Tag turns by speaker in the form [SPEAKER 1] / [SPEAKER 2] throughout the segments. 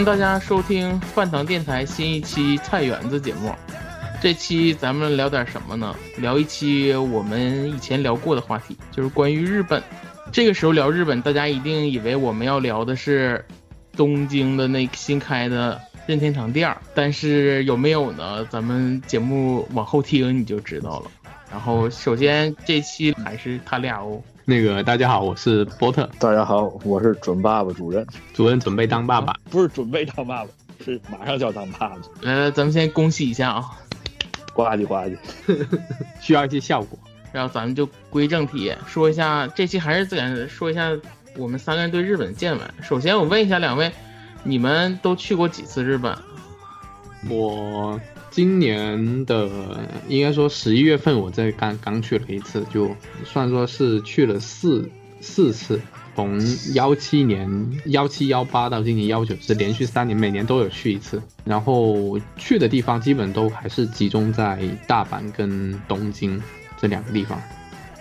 [SPEAKER 1] 欢迎大家收听饭堂电台新一期菜园子节目。这期咱们聊点什么呢？聊一期我们以前聊过的话题，就是关于日本。这个时候聊日本，大家一定以为我们要聊的是东京的那新开的任天堂店，但是有没有呢？咱们节目往后听你就知道了。然后首先这期还是他俩哦。
[SPEAKER 2] 那个大家好，我是波特。
[SPEAKER 3] 大家好，我是准爸爸主任。
[SPEAKER 2] 主任准备当爸爸，
[SPEAKER 3] 不是准备当爸爸，是马上就要当爸爸。
[SPEAKER 1] 呃，咱们先恭喜一下啊！
[SPEAKER 3] 呱唧呱唧，
[SPEAKER 2] 需要一些效果。
[SPEAKER 1] 然后咱们就归正题，说一下这期还是自然说一下我们三个人对日本的见闻。首先我问一下两位，你们都去过几次日本？
[SPEAKER 2] 我。今年的应该说十一月份，我在刚刚去了一次，就算说是去了四四次，从幺七年幺七幺八到今年幺九，是连续三年，每年都有去一次。然后去的地方基本都还是集中在大阪跟东京这两个地方。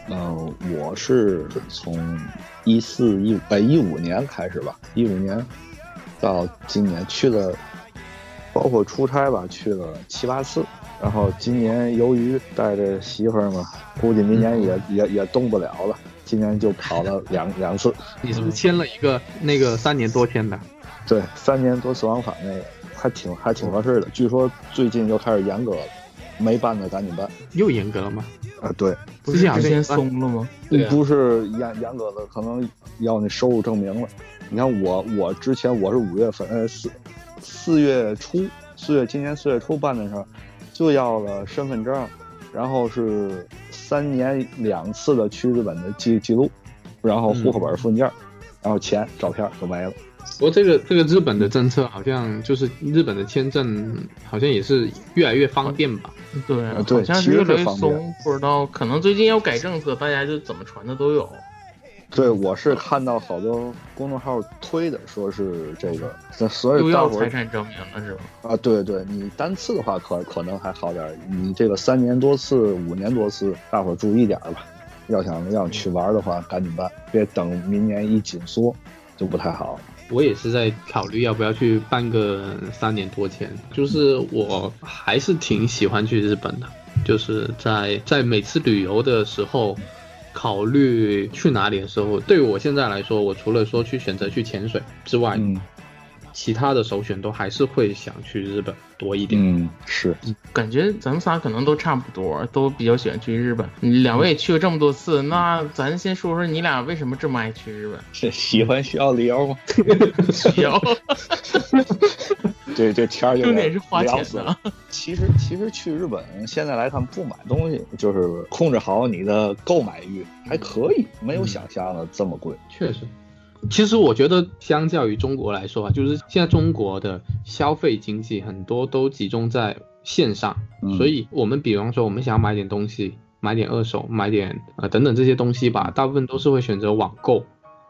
[SPEAKER 3] 嗯，我是从一四一五呃一五年开始吧，一五年到今年去了。包括出差吧，去了七八次。然后今年由于带着媳妇儿嘛，估计明年也也也动不了了。今年就跑了 两两次。
[SPEAKER 2] 你是不是签了一个那个三年多签的？
[SPEAKER 3] 对，三年多次往返那个，还挺还挺合适的。据说最近又开始严格了，没办的赶紧办。
[SPEAKER 2] 又严格了吗？
[SPEAKER 3] 啊，对，
[SPEAKER 1] 不是之前松了吗？
[SPEAKER 3] 不是严严格的，可能要那收入证明了。你看我我之前我是五月份呃四。四月初，四月今年四月初办的时候，就要了身份证，然后是三年两次的去日本的记记录，然后户口本附件，然后钱照片就没了。
[SPEAKER 2] 不过这个这个日本的政策好像就是日本的签证好像也是越来越方便吧？
[SPEAKER 1] 对，
[SPEAKER 3] 好
[SPEAKER 1] 像是越来越松，不知道可能最近要改政策，大家就怎么传的都有。
[SPEAKER 3] 对，我是看到好多公众号推的，说是这个，所以
[SPEAKER 1] 大伙财产证明了是吧？
[SPEAKER 3] 啊，对对，你单次的话可可能还好点，你这个三年多次、五年多次，大伙注意点吧。要想要去玩的话，赶紧办，别等明年一紧缩，就不太好。
[SPEAKER 2] 我也是在考虑要不要去办个三年多签，就是我还是挺喜欢去日本的，就是在在每次旅游的时候。考虑去哪里的时候，对于我现在来说，我除了说去选择去潜水之外，其他的首选都还是会想去日本多一点。
[SPEAKER 3] 嗯，是，
[SPEAKER 1] 感觉咱们仨可能都差不多，都比较喜欢去日本。两位也去了这么多次，那咱先说说你俩为什么这么爱去日本？
[SPEAKER 3] 是喜欢需要理由吗？
[SPEAKER 1] 需要。
[SPEAKER 3] 对，这天儿就
[SPEAKER 1] 重点是花钱
[SPEAKER 3] 的。其实，其实去日本现在来看，不买东西就是控制好你的购买欲，还可以，没有想象的这么贵。
[SPEAKER 2] 确实，其实我觉得相较于中国来说啊，就是现在中国的消费经济很多都集中在线上，所以我们比方说我们想要买点东西，买点二手，买点呃等等这些东西吧，大部分都是会选择网购，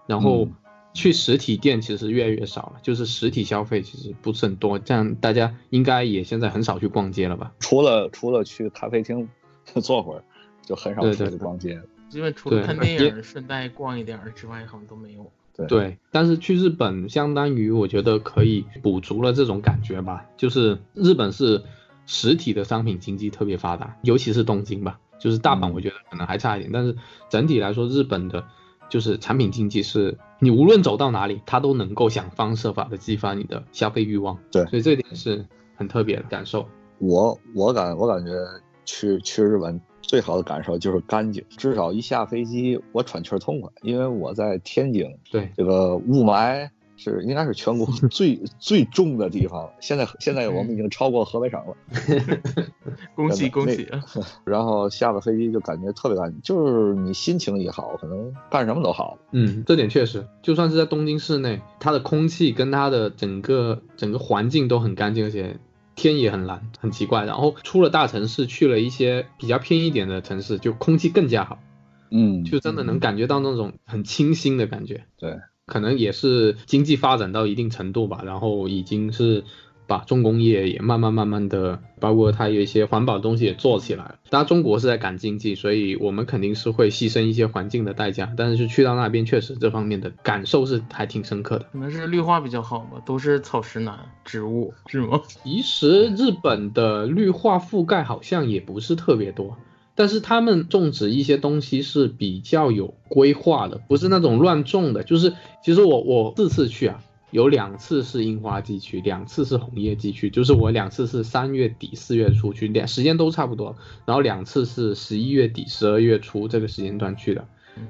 [SPEAKER 2] 然后。去实体店其实越来越少了，就是实体消费其实不是很多，这样大家应该也现在很少去逛街了吧？
[SPEAKER 3] 除了除了去咖啡厅 坐会儿，就很少出去逛街。
[SPEAKER 1] 因为除了看电影顺带逛一点之外，好像都没有。
[SPEAKER 2] 对，但是去日本相当于我觉得可以补足了这种感觉吧，就是日本是实体的商品经济特别发达，尤其是东京吧，就是大阪我觉得可能还差一点，但是整体来说日本的。就是产品经济是你无论走到哪里，它都能够想方设法的激发你的消费欲望。
[SPEAKER 3] 对，
[SPEAKER 2] 所以这点是很特别的感受。
[SPEAKER 3] 我我感我感觉去去日本最好的感受就是干净，至少一下飞机我喘气儿痛快，因为我在天津，
[SPEAKER 2] 对
[SPEAKER 3] 这个雾霾。是，应该是全国 最最重的地方。现在现在我们已经超过河北省了，
[SPEAKER 1] 恭喜恭喜！
[SPEAKER 3] 然后下了飞机就感觉特别干净，就是你心情一好，可能干什么都好。
[SPEAKER 2] 嗯，这点确实，就算是在东京市内，它的空气跟它的整个整个环境都很干净，而且天也很蓝，很奇怪。然后出了大城市，去了一些比较偏一点的城市，就空气更加好。
[SPEAKER 3] 嗯，
[SPEAKER 2] 就真的能感觉到那种很清新的感觉。
[SPEAKER 3] 对。
[SPEAKER 2] 可能也是经济发展到一定程度吧，然后已经是把重工业也慢慢慢慢的，包括它有一些环保东西也做起来了。当然中国是在赶经济，所以我们肯定是会牺牲一些环境的代价。但是去到那边，确实这方面的感受是还挺深刻的。
[SPEAKER 1] 可能是绿化比较好吧，都是草食男植物，是吗？
[SPEAKER 2] 其实日本的绿化覆盖好像也不是特别多，但是他们种植一些东西是比较有规划的，不是那种乱种的。就是其实我我四次去啊。有两次是樱花季去，两次是红叶季去，就是我两次是三月底四月初去，两时间都差不多，然后两次是十一月底十二月初这个时间段去的。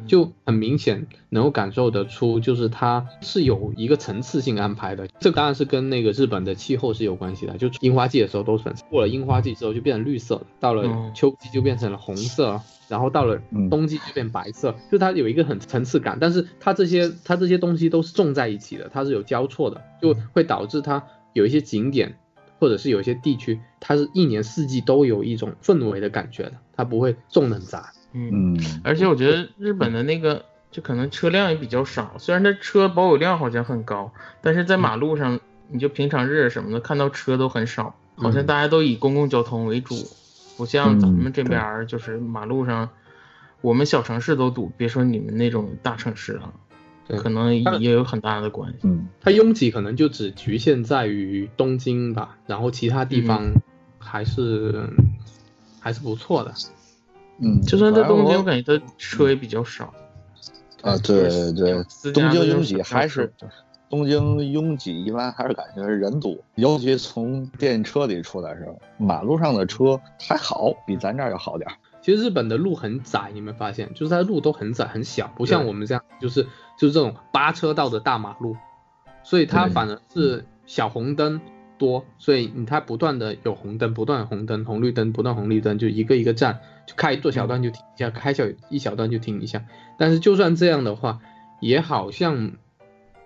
[SPEAKER 2] 就很明显能够感受得出，就是它是有一个层次性安排的。这当然是跟那个日本的气候是有关系的。就樱花季的时候都是粉色，过了樱花季之后就变成绿色，到了秋季就变成了红色，然后到了冬季就变白色。就它有一个很层次感，但是它这些它这些东西都是种在一起的，它是有交错的，就会导致它有一些景点或者是有一些地区，它是一年四季都有一种氛围的感觉的，它不会种的很杂。
[SPEAKER 1] 嗯，而且我觉得日本的那个就可能车辆也比较少，虽然它车保有量好像很高，但是在马路上，你就平常日什么的看到车都很少，好像大家都以公共交通为主，不像咱们这边就是马路上，我们小城市都堵，别说你们那种大城市了，可能也有很大的关系。
[SPEAKER 2] 嗯，它拥挤可能就只局限在于东京吧，然后其他地方还是还是不错的。
[SPEAKER 3] 嗯，
[SPEAKER 1] 就算在东京，我感觉它车也比较少。
[SPEAKER 3] 啊，对对，东京拥挤还是东京拥挤，一般还是感觉人多，尤其从电车里出来时候，马路上的车还好，比咱这儿要好点。
[SPEAKER 2] 其实日本的路很窄，你没发现？就是它路都很窄很小，不像我们这样，就是就是这种八车道的大马路，所以它反而是小红灯。多，所以你它不断的有红灯，不断红灯，红绿灯，不断红绿灯，就一个一个站，就开一座小段就停一下，开小一小段就停一下。但是就算这样的话，也好像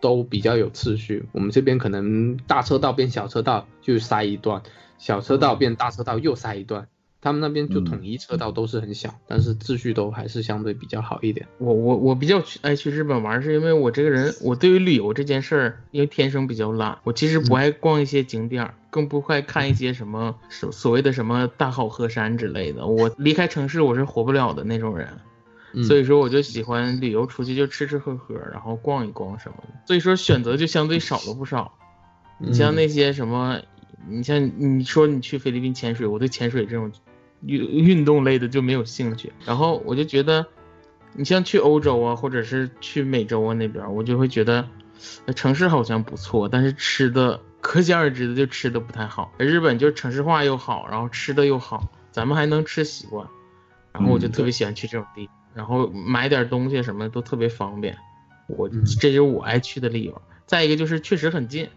[SPEAKER 2] 都比较有次序。我们这边可能大车道变小车道就塞一段，小车道变大车道又塞一段。他们那边就统一车道都是很小，但是秩序都还是相对比较好一点。
[SPEAKER 1] 我我我比较去爱去日本玩，是因为我这个人，我对于旅游这件事儿，因为天生比较懒，我其实不爱逛一些景点，更不爱看一些什么所所谓的什么大好河山之类的。我离开城市我是活不了的那种人，所以说我就喜欢旅游出去就吃吃喝喝，然后逛一逛什么的。所以说选择就相对少了不少。你像那些什么，你像你说你去菲律宾潜水，我对潜水这种。运运动类的就没有兴趣，然后我就觉得，你像去欧洲啊，或者是去美洲啊那边，我就会觉得，城市好像不错，但是吃的可想而知的就吃的不太好。日本就城市化又好，然后吃的又好，咱们还能吃习惯，然后我就特别喜欢去这种地，然后买点东西什么都特别方便，我这就是我爱去的理由。再一个就是确实很近，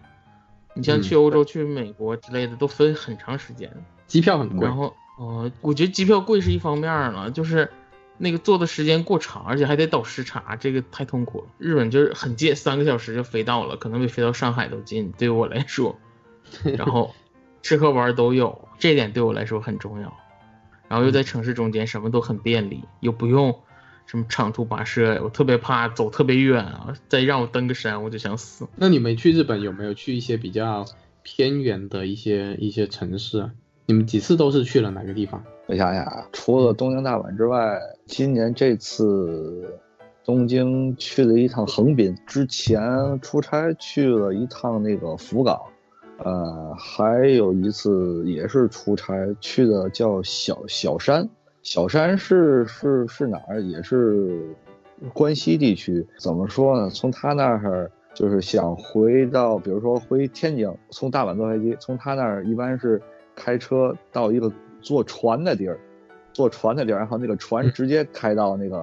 [SPEAKER 1] 你像去欧洲、去美国之类的都分很长时间，
[SPEAKER 2] 机票很贵，
[SPEAKER 1] 然后。哦，我觉得机票贵是一方面了，就是那个坐的时间过长，而且还得倒时差，这个太痛苦了。日本就是很近，三个小时就飞到了，可能比飞到上海都近，对于我来说。然后吃喝玩都有，这点对我来说很重要。然后又在城市中间，什么都很便利，又不用什么长途跋涉，我特别怕走特别远啊，再让我登个山我就想死。
[SPEAKER 2] 那你们去日本有没有去一些比较偏远的一些一些城市啊？你们几次都是去了哪个地方？
[SPEAKER 3] 我想想啊，除了东京、大阪之外，今年这次东京去了一趟横滨，之前出差去了一趟那个福冈，呃，还有一次也是出差去的叫小小山，小山是是是哪儿？也是关西地区。怎么说呢？从他那儿就是想回到，比如说回天津，从大阪坐飞机，从他那儿一般是。开车到一个坐船的地儿，坐船的地儿，然后那个船直接开到那个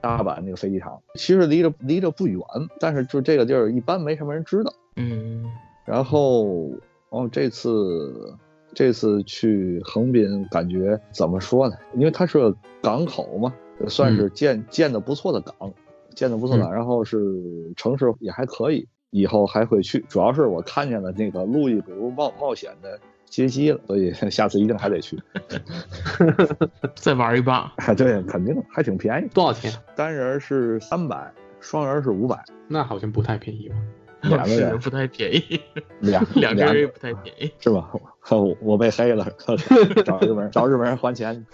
[SPEAKER 3] 大阪那个飞机场。其实离着离着不远，但是就这个地儿一般没什么人知道。
[SPEAKER 1] 嗯。
[SPEAKER 3] 然后哦，这次这次去横滨，感觉怎么说呢？因为它是港口嘛，算是建建的不错的港，建的不错的。然后是城市也还可以，以后还会去。主要是我看见了那个路易，比如冒冒险的。街机了，所以 下次一定还得去，
[SPEAKER 1] 再玩一把。
[SPEAKER 3] 对，肯定还挺便宜。
[SPEAKER 2] 多少钱？
[SPEAKER 3] 单人是三百，双人是五百。
[SPEAKER 2] 那好像不太便宜吧？
[SPEAKER 3] 两个人
[SPEAKER 1] 不太便宜，
[SPEAKER 3] 两
[SPEAKER 1] 两个人也不太便宜，
[SPEAKER 3] 是吧？我我被黑了，找日本人找日本人还钱。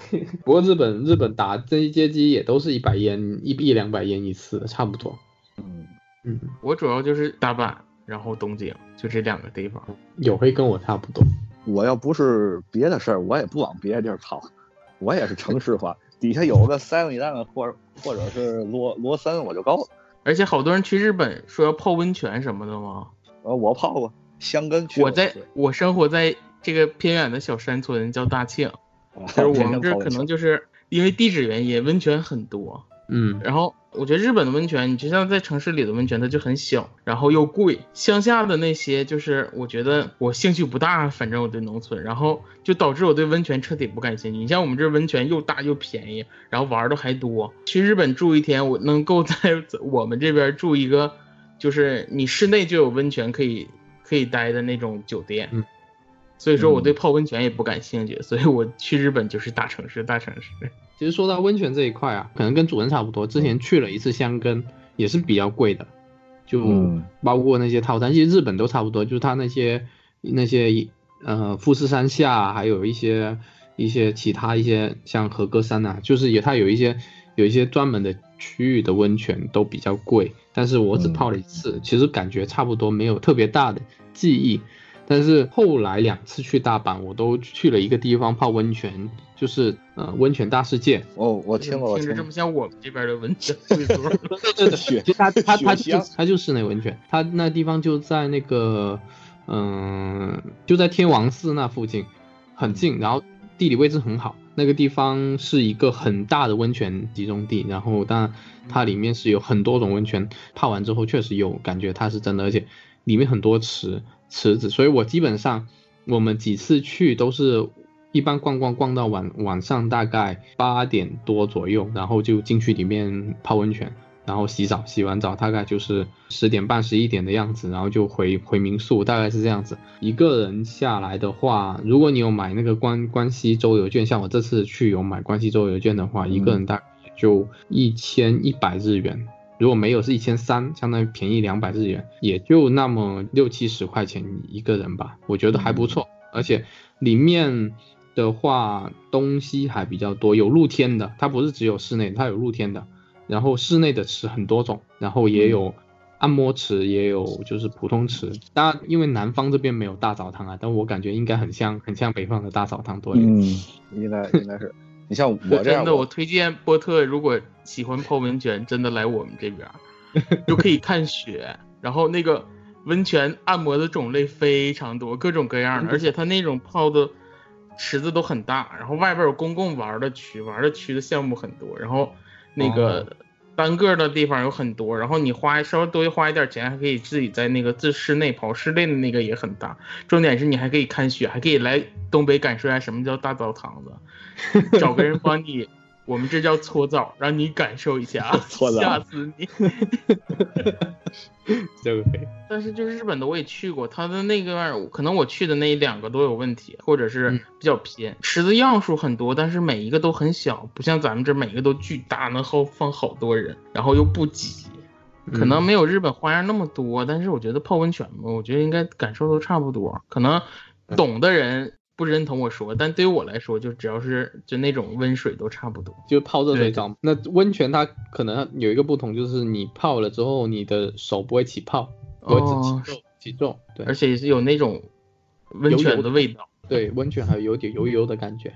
[SPEAKER 2] 不过日本日本打这一街机也都是一百烟一一两百烟一次，差不多。
[SPEAKER 3] 嗯
[SPEAKER 2] 嗯，
[SPEAKER 1] 我主要就是大阪，然后东京，就这两个地方。
[SPEAKER 2] 有会跟我差不多。
[SPEAKER 3] 我要不是别的事儿，我也不往别的地儿跑，我也是城市化，底下有个 seven eleven 或或者是罗罗森我就够了。
[SPEAKER 1] 而且好多人去日本说要泡温泉什么的吗？
[SPEAKER 3] 呃，我泡过香根泉。
[SPEAKER 1] 我在我生活在这个偏远的小山村，叫大庆，就是我们这可能就是因为地质原因，温泉很多。
[SPEAKER 2] 嗯，
[SPEAKER 1] 然后我觉得日本的温泉，你就像在城市里的温泉，它就很小，然后又贵。乡下的那些，就是我觉得我兴趣不大，反正我对农村，然后就导致我对温泉彻底不感兴趣。你像我们这温泉又大又便宜，然后玩的还多。去日本住一天，我能够在我们这边住一个，就是你室内就有温泉可以可以待的那种酒店。
[SPEAKER 2] 嗯，
[SPEAKER 1] 所以说我对泡温泉也不感兴趣，所以我去日本就是大城市，大城市。
[SPEAKER 2] 其实说到温泉这一块啊，可能跟主人差不多。之前去了一次香根，也是比较贵的，就包括那些套餐，其实日本都差不多。就是它那些那些呃富士山下，还有一些一些其他一些像和歌山呐，就是也它有一些有一些专门的区域的温泉都比较贵。但是我只泡了一次，其实感觉差不多，没有特别大的记忆。但是后来两次去大阪，我都去了一个地方泡温泉，就是呃温泉大世界。
[SPEAKER 3] 哦，我听过，
[SPEAKER 1] 听着这么像我们这边的温泉。
[SPEAKER 2] 对对对，就它它它就它就是室内温泉，它那地方就在那个嗯就在天王寺那附近，很近，然后地理位置很好。那个地方是一个很大的温泉集中地，然后但它里面是有很多种温泉，泡完之后确实有感觉它是真的，而且里面很多池。池子，所以我基本上我们几次去都是一般逛逛逛到晚晚上大概八点多左右，然后就进去里面泡温泉，然后洗澡，洗完澡大概就是十点半十一点的样子，然后就回回民宿，大概是这样子。一个人下来的话，如果你有买那个关关西周游券，像我这次去有买关西周游券的话，一个人大概就一千一百日元。如果没有是一千三，相当于便宜两百日元，也就那么六七十块钱一个人吧，我觉得还不错。而且里面的话东西还比较多，有露天的，它不是只有室内，它有露天的。然后室内的池很多种，然后也有按摩池，也有就是普通池。当然，因为南方这边没有大澡堂啊，但我感觉应该很像很像北方的大澡堂多一点。
[SPEAKER 3] 嗯，应该应该是。你像我这样，
[SPEAKER 1] 真的，我推荐波特，如果喜欢泡温泉，真的来我们这边，就可以看雪。然后那个温泉按摩的种类非常多，各种各样的，而且它那种泡的池子都很大，然后外边有公共玩的区，玩的区的项目很多，然后那个单个的地方有很多，然后你花稍微多花一点钱，还可以自己在那个自室内跑，室内的那个也很大。重点是你还可以看雪，还可以来东北感受一下什么叫大澡堂子。找个人帮你，我们这叫搓澡，让你感受一下，搓澡吓死你！
[SPEAKER 2] 这个可以。
[SPEAKER 1] 但是就是日本的我也去过，他的那个可能我去的那两个都有问题，或者是比较偏。池子样数很多，但是每一个都很小，不像咱们这每一个都巨大，能好放好多人，然后又不挤。可能没有日本花样那么多，但是我觉得泡温泉嘛，我觉得应该感受都差不多。可能懂的人。不认同我说，但对于我来说，就只要是就那种温水都差不多，
[SPEAKER 2] 就泡热水澡。那温泉它可能有一个不同，就是你泡了之后，你的手不会起泡，不会起皱，起皱。对，
[SPEAKER 1] 而且也是有那种温泉的味道。
[SPEAKER 2] 对，温泉还有点油油的感觉。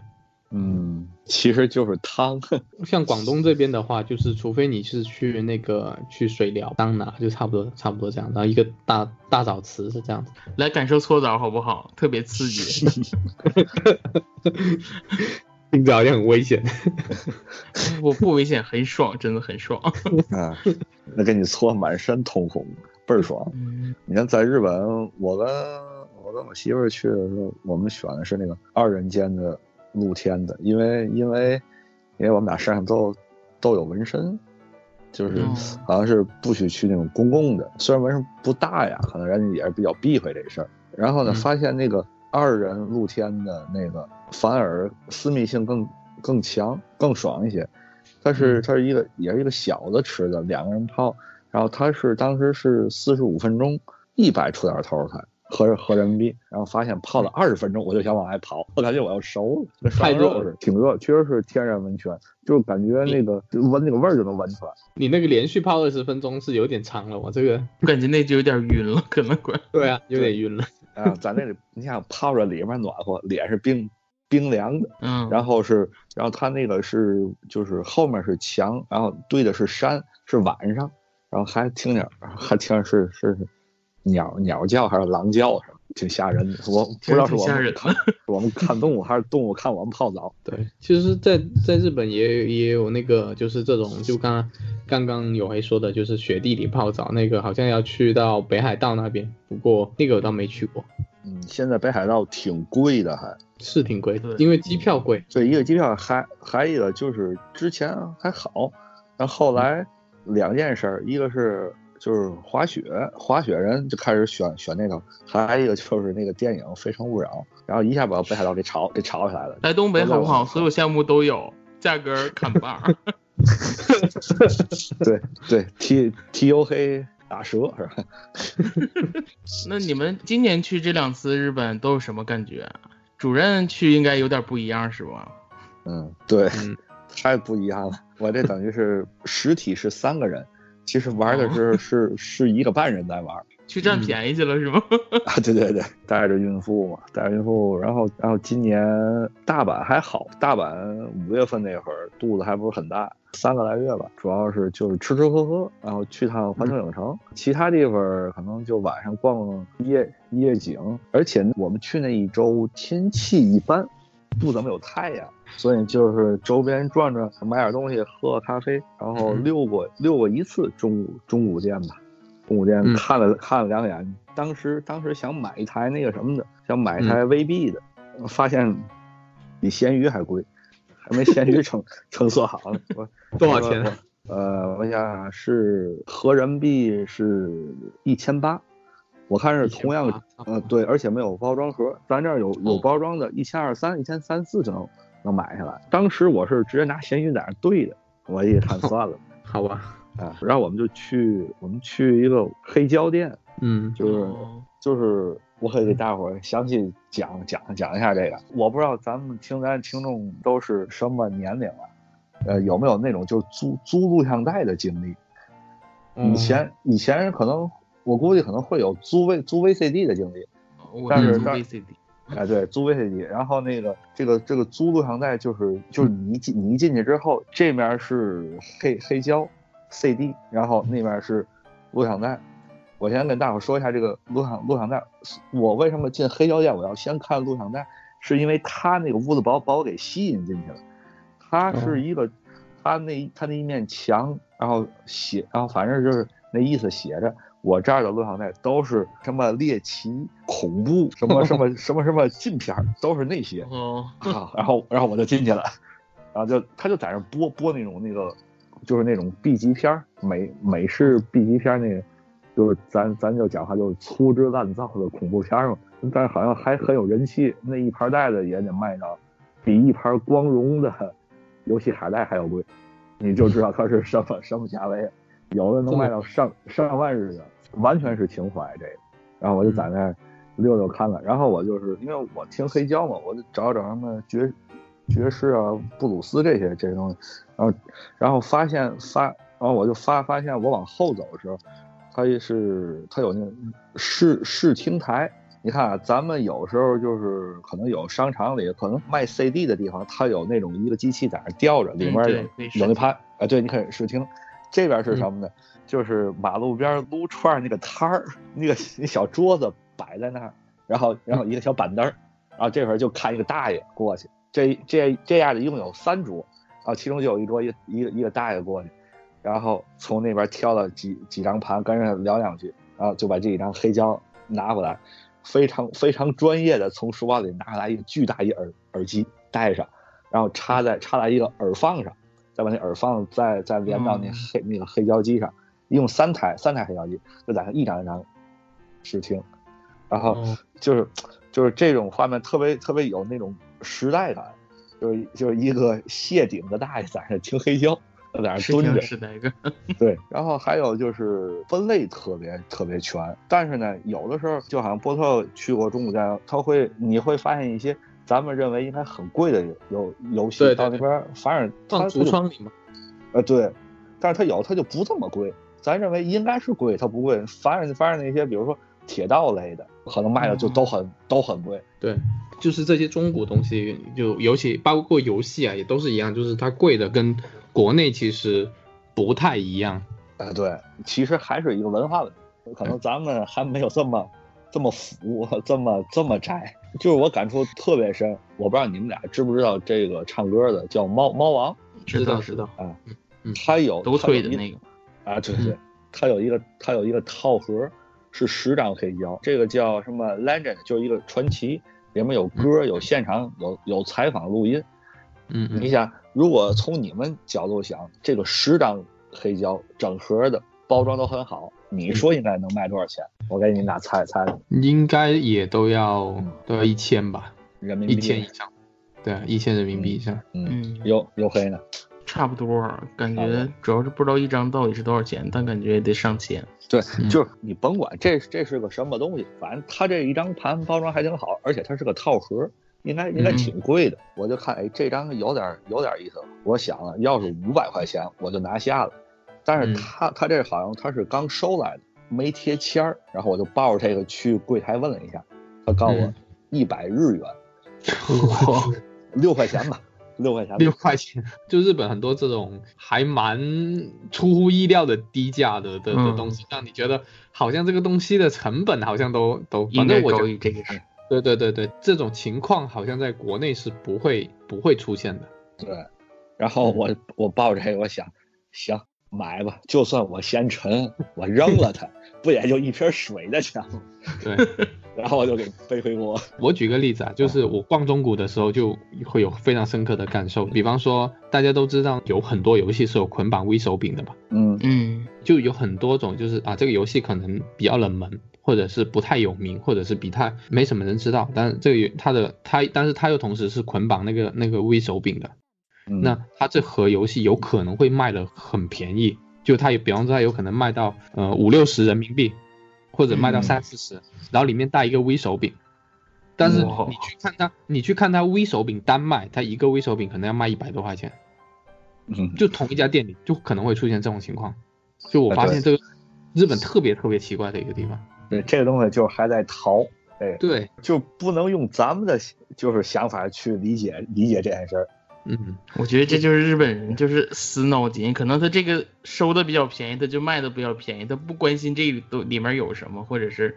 [SPEAKER 3] 嗯，其实就是汤。
[SPEAKER 2] 像广东这边的话，就是除非你是去那个去水疗桑拿，就差不多差不多这样。然后一个大大澡池是这样子，
[SPEAKER 1] 来感受搓澡好不好？特别刺激。
[SPEAKER 2] 听着好像很危险。
[SPEAKER 1] 我不危险，很爽，真的很爽。
[SPEAKER 3] 啊，那给你搓满身通红，倍儿爽。你看在日本，我跟我跟我媳妇去的时候，我们选的是那个二人间的。露天的，因为因为因为我们俩身上都都有纹身，就是好像是不许去那种公共的，虽然纹身不大呀，可能人家也是比较避讳这事儿。然后呢，发现那个二人露天的那个反而私密性更更强，更爽一些。它是它是一个也是一个小的池子，两个人泡，然后它是当时是四十五分钟，一百出点头才合合人民币，然后发现泡了二十分钟，我就想往外跑，我感觉我要熟了，那
[SPEAKER 2] 太热了，
[SPEAKER 3] 挺热，确实是天然温泉，就感觉那个闻那个味儿就能闻出来。
[SPEAKER 2] 你那个连续泡二十分钟是有点长了，我这个
[SPEAKER 1] 我感觉那就有点晕了，可能快。
[SPEAKER 2] 对啊，有点晕了。
[SPEAKER 3] 啊，咱那里你想泡着里面暖和，脸是冰冰凉的，
[SPEAKER 1] 嗯，
[SPEAKER 3] 然后是，然后它那个是就是后面是墙，然后对的是山，是晚上，然后还听着还听着是是鸟鸟叫还是狼叫什么，挺吓人的。我不知道是我们看 我们看动物还是动物看我们泡澡。
[SPEAKER 2] 对，其实，在在日本也也有那个就是这种，就刚刚刚有黑说的，就是雪地里泡澡那个，好像要去到北海道那边，不过那个我倒没去过。
[SPEAKER 3] 嗯，现在北海道挺贵的，还
[SPEAKER 2] 是挺贵的，因为机票贵。
[SPEAKER 3] 对，一个机票还还一个就是之前还好，但后来两件事，一个是。就是滑雪，滑雪人就开始选选那个，还有一个就是那个电影《非诚勿扰》，然后一下把北海道给炒给炒起来了。
[SPEAKER 1] 来东北好不好？所有项目都有，价格砍半。
[SPEAKER 3] 对对，T T U 黑打折是吧？
[SPEAKER 1] 那你们今年去这两次日本都有什么感觉？主任去应该有点不一样是吧？
[SPEAKER 3] 嗯，对，太不一样了。我这等于是实体是三个人。其实玩的是是是一个半人在玩，
[SPEAKER 1] 去占便宜去了是吗？
[SPEAKER 3] 啊，对对对，带着孕妇嘛，带着孕妇，然后然后今年大阪还好，大阪五月份那会儿肚子还不是很大，三个来月吧，主要是就是吃吃喝喝，然后去趟环球影城，其他地方可能就晚上逛逛夜夜景，而且我们去那一周天气一般，不怎么有太阳。所以就是周边转转，买点东西，喝咖啡，然后溜过溜过一次中午中午店吧，中午店看了看了两眼，当时当时想买一台那个什么的，想买一台 VB 的，发现比咸鱼还贵，还没咸鱼 成成色好呢。
[SPEAKER 2] 多少钱？
[SPEAKER 3] 呃，我想想是合人民币是一千八，我看是同样，呃对，而且没有包装盒，咱这儿有有包装的，一千二三，一千三四就能。能买下来。当时我是直接拿闲鱼在那兑的，我一看 算了，
[SPEAKER 2] 好吧，
[SPEAKER 3] 啊，然后我们就去，我们去一个黑胶店，
[SPEAKER 2] 嗯，
[SPEAKER 3] 就是就是我可以给大伙儿详细讲讲讲一下这个。我不知道咱们听咱听众都是什么年龄啊？呃，有没有那种就是租租录像带的经历？以前以前可能我估计可能会有租 V 租 VCD 的经历，但是
[SPEAKER 1] 租 VCD。
[SPEAKER 3] 哎，对，租 VCD，然后那个这个这个租录像带就是就是你一进你一进去之后，这面是黑黑胶 CD，然后那面是录像带。我先跟大伙说一下这个录像录像带，我为什么进黑胶店我要先看录像带，是因为他那个屋子把把我给吸引进去了。他是一个，他那他那一面墙，然后写，然后反正就是那意思写着。我这儿的录像带都是什么猎奇、恐怖，什么什么 什么什么禁片，都是那些。啊，然后然后我就进去了，然后就他就在那播播那种那个，就是那种 B 级片美美式 B 级片那个，就是咱咱就讲话就是粗制滥造的恐怖片嘛。但是好像还很有人气，那一盘带子也得卖到比一盘光荣的游戏卡带还要贵，你就知道它是什么什么价位，有的能卖到上上万日元。完全是情怀这个，然后我就在那溜溜看看，然后我就是因为我听黑胶嘛，我就找找什么爵爵士啊、布鲁斯这些这些东西，然后然后发现发，然后我就发发现我往后走的时候，它也是它有那个试试听台，你看啊，咱们有时候就是可能有商场里可能卖 CD 的地方，它有那种一个机器在那吊着，里面有有那盘，啊，对，你可以试听，这边是什么呢？就是马路边撸串那个摊儿，那个那小桌子摆在那儿，然后然后一个小板凳儿，然后这会儿就看一个大爷过去，这这这样的一共有三桌，然后其中就有一桌一一个一个大爷过去，然后从那边挑了几几张盘跟人聊两句，然后就把这几张黑胶拿过来，非常非常专业的从书包里拿来一个巨大一耳耳机戴上，然后插在插在一个耳放上，再把那耳放再再连到那黑那个黑胶机上。用三台三台黑胶机，就在那一张一张试听，然后就是就是这种画面特别特别有那种时代感，就是就是一个谢顶的大爷在那听黑胶，在那儿蹲着
[SPEAKER 1] 挺。是哪个，
[SPEAKER 3] 对，然后还有就是分类特别特别全，但是呢，有的时候就好像波特去过中古家，他会你会发现一些咱们认为应该很贵的游游戏，
[SPEAKER 2] 对对
[SPEAKER 3] 到那边反而它
[SPEAKER 2] 放橱窗里嘛。
[SPEAKER 3] 呃对，但是它有它就不这么贵，咱认为应该是贵，它不贵，反而反而那些比如说铁道类的，可能卖的就都很、都很贵。
[SPEAKER 2] 对，就是这些中古东西，就尤其包括游戏啊，也都是一样，就是它贵的跟国内其实不太一样。
[SPEAKER 3] 呃，对，其实还是一个文化问题，可能咱们还没有这么这么腐，这么这么窄。就是我感触特别深，我不知道你们俩知不知道这个唱歌的叫猫猫王
[SPEAKER 1] 知道
[SPEAKER 2] 知道。
[SPEAKER 3] 啊
[SPEAKER 2] 嗯，
[SPEAKER 3] 他有
[SPEAKER 1] 都
[SPEAKER 3] 他有一
[SPEAKER 1] 推的那个，
[SPEAKER 3] 啊，对对，他有一个他有一个套盒，是十张黑胶，这个叫什么 Legend，就是一个传奇，里面有歌，有现场，有有采访录音。
[SPEAKER 2] 嗯嗯，
[SPEAKER 3] 你想，如果从你们角度想，这个十张黑胶整盒的包装都很好，你说应该能卖多少钱？我给你们俩猜猜，
[SPEAKER 2] 应该也都要都要一千吧，
[SPEAKER 3] 人民币
[SPEAKER 2] 一千以上。对，一千人民币以上。
[SPEAKER 3] 嗯，
[SPEAKER 1] 嗯，
[SPEAKER 3] 有有黑呢。
[SPEAKER 1] 差不多，感觉主要是不知道一张到底是多少钱，但感觉也得上千。
[SPEAKER 3] 对，
[SPEAKER 2] 嗯
[SPEAKER 3] 就是你甭管这这是个什么东西，反正它这一张盘包装还挺好，而且它是个套盒，应该应该
[SPEAKER 1] 嗯
[SPEAKER 3] 挺贵的。我就看，哎，这张有点有点意思。我想了，要是五百块钱我就拿下了，但是
[SPEAKER 2] 嗯
[SPEAKER 3] 他他这好像他是刚收来的，没贴签儿，然后我就抱着这个去柜台问了一下，他告诉我
[SPEAKER 2] 嗯
[SPEAKER 3] 一百日元，六块钱吧，六块钱吧。
[SPEAKER 2] 六块钱，就日本很多这种还蛮出乎意料的低价的的的
[SPEAKER 1] 嗯
[SPEAKER 2] 东西，让你觉得好像这个东西的成本好像都都，反正我觉得
[SPEAKER 1] 于这个是。
[SPEAKER 2] 对对对对，这种情况好像在国内是不会不会出现的。
[SPEAKER 3] 对，然后我我抱着这个，我想，行，买吧，就算我嫌沉，我扔了它，不也就一瓶水的钱吗？
[SPEAKER 2] 对，
[SPEAKER 3] 然后我就给背回国。
[SPEAKER 2] 我举个例子啊，就是我逛中古的时候就会有非常深刻的感受。比方说，大家都知道有很多游戏是有捆绑 V 手柄的嘛，
[SPEAKER 3] 嗯
[SPEAKER 1] 嗯
[SPEAKER 2] 就有很多种，就是啊，这个游戏可能比较冷门，或者是不太有名，或者是比太没什么人知道，但是这个它的它，但是它又同时是捆绑那个那个 V 手柄的，
[SPEAKER 3] 嗯，
[SPEAKER 2] 那它这盒游戏有可能会卖的很便宜，就它也比方说它有可能卖到呃五六十人民币，或者卖到
[SPEAKER 3] 嗯
[SPEAKER 2] 三四十，然后里面带一个 V 手柄。但是你去看它，你去看它 V 手柄单卖，它一个 V 手柄可能要卖一百多块钱，
[SPEAKER 3] 嗯
[SPEAKER 2] 就同一家店里就可能会出现这种情况。就我发现这个日本特别特别奇怪的一个地方。
[SPEAKER 3] 对，这个东西就是还在淘，哎，
[SPEAKER 2] 对，
[SPEAKER 3] 就不能用咱们的就是想法去理解理解这件事儿。
[SPEAKER 2] 嗯，
[SPEAKER 1] 我觉得这就是日本人，就是死脑筋。可能他这个收的比较便宜，他就卖的比较便宜，他不关心这里都里面有什么，或者是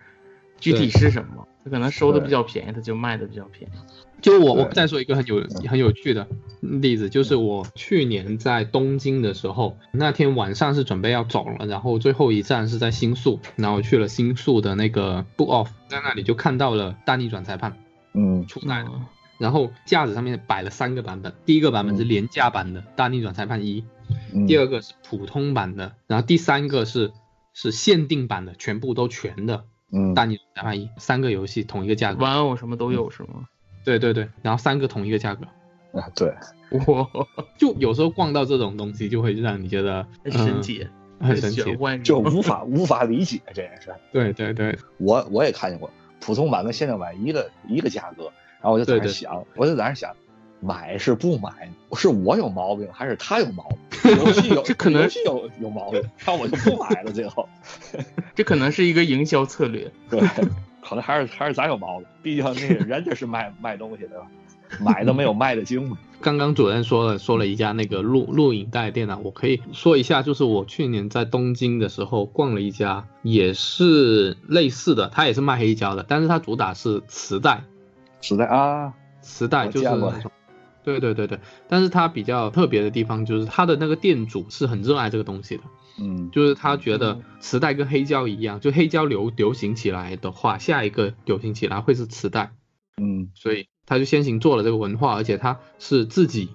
[SPEAKER 1] 具体是什么。他可能收的比较便宜，他就卖的比较便宜。
[SPEAKER 2] 就我我再说一个很有很有趣的例子，就是我去年在东京的时候，那天晚上是准备要走了，然后最后一站是在新宿，然后去了新宿的那个 Book Off，在那里就看到了大逆转裁判
[SPEAKER 3] 嗯
[SPEAKER 2] 出来了。
[SPEAKER 1] 嗯
[SPEAKER 2] 然后架子上面摆了三个版本，第一个版本是廉价版的《大逆转裁判一》，
[SPEAKER 3] 嗯，
[SPEAKER 2] 第二个是普通版的，然后第三个是是限定版的，全部都全的
[SPEAKER 3] 嗯《
[SPEAKER 2] 大逆转裁判一》，三个游戏同一个价格。
[SPEAKER 1] 玩偶什么都有是吗？
[SPEAKER 2] 对对对，然后三个同一个价格，
[SPEAKER 3] 啊对，
[SPEAKER 1] 哇，
[SPEAKER 2] 就有时候逛到这种东西，就会让你觉得
[SPEAKER 1] 很神，奇，
[SPEAKER 2] 嗯、很神奇
[SPEAKER 3] 就无法无法理解这件事。
[SPEAKER 2] 对对对，
[SPEAKER 3] 我我也看见过普通版跟限定版一个一个价格，然后我就在那
[SPEAKER 2] 对对
[SPEAKER 3] 想，我就在那想，买是不买，是我有毛病还是他有毛病？游戏有
[SPEAKER 1] 这可能
[SPEAKER 3] 游戏有有毛病，那我就不买了。最后，
[SPEAKER 1] 这可能是一个营销策略。
[SPEAKER 3] 对，可能还是还是咱有毛病，毕竟那个人家是卖卖东西的，买的没有卖的精嘛。
[SPEAKER 2] 刚刚主任说了说了一家那个录录影带店啊，我可以说一下，就是我去年在东京的时候逛了一家，也是类似的，它也是卖黑胶的，但是它主打是磁带，
[SPEAKER 3] 实在啊，
[SPEAKER 2] 磁带就是那种，对对对对，但是它比较特别的地方就是它的那个店主是很热爱这个东西的，
[SPEAKER 3] 嗯。
[SPEAKER 2] 就是他觉得
[SPEAKER 1] 嗯。
[SPEAKER 2] 磁带跟黑胶一样，就黑胶流流行起来的话，下一个流行起来会是磁带，
[SPEAKER 3] 嗯。
[SPEAKER 2] 所以他就先行做了这个文化，而且他是自己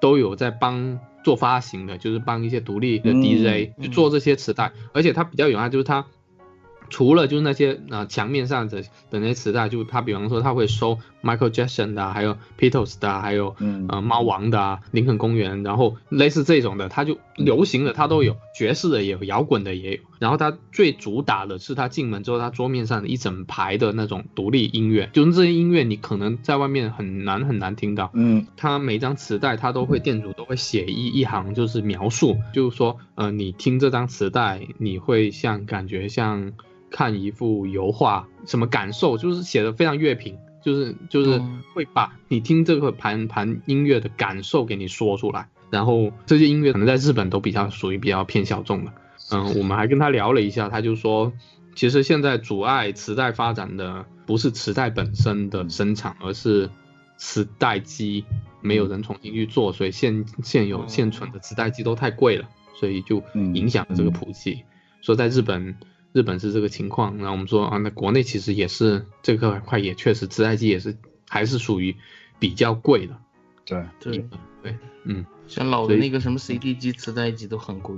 [SPEAKER 2] 都有在帮做发行的，就是帮一些独立的
[SPEAKER 3] 嗯。
[SPEAKER 2] DJ 去做这些磁带，而且他比较有爱，就是他除了就是那些呃墙面上的的那些磁带，就他比方说他会收 Michael Jackson 的，还有 Beatles 的，还有呃猫王的，林肯公园，然后类似这种的，他就流行的他都有，爵士的也有，摇滚的也有。然后他最主打的是他进门之后，他桌面上的一整排的那种独立音乐，就是这些音乐你可能在外面很难很难听到。
[SPEAKER 3] 嗯，
[SPEAKER 2] 他每张磁带他都会店主都会写一一行，就是描述，就是说呃你听这张磁带，你会像感觉像。看一幅油画，什么感受？就是写的非常乐评，就是就是会把你听这个盘盘音乐的感受给你说出来。然后这些音乐可能在日本都比较属于比较偏小众的。嗯，我们还跟他聊了一下，他就说，其实现在阻碍磁带发展的不是磁带本身的生产，而是磁带机没有人重新去做，所以现现有现存的磁带机都太贵了，所以就影响了这个普及。说在日本。日本是这个情况，然后我们说啊，那国内其实也是这个块也确实，磁带机也是还是属于比较贵的。
[SPEAKER 3] 对
[SPEAKER 1] 对
[SPEAKER 2] 对，嗯，
[SPEAKER 1] 像老的那个什么 CD 机、磁带机都很贵。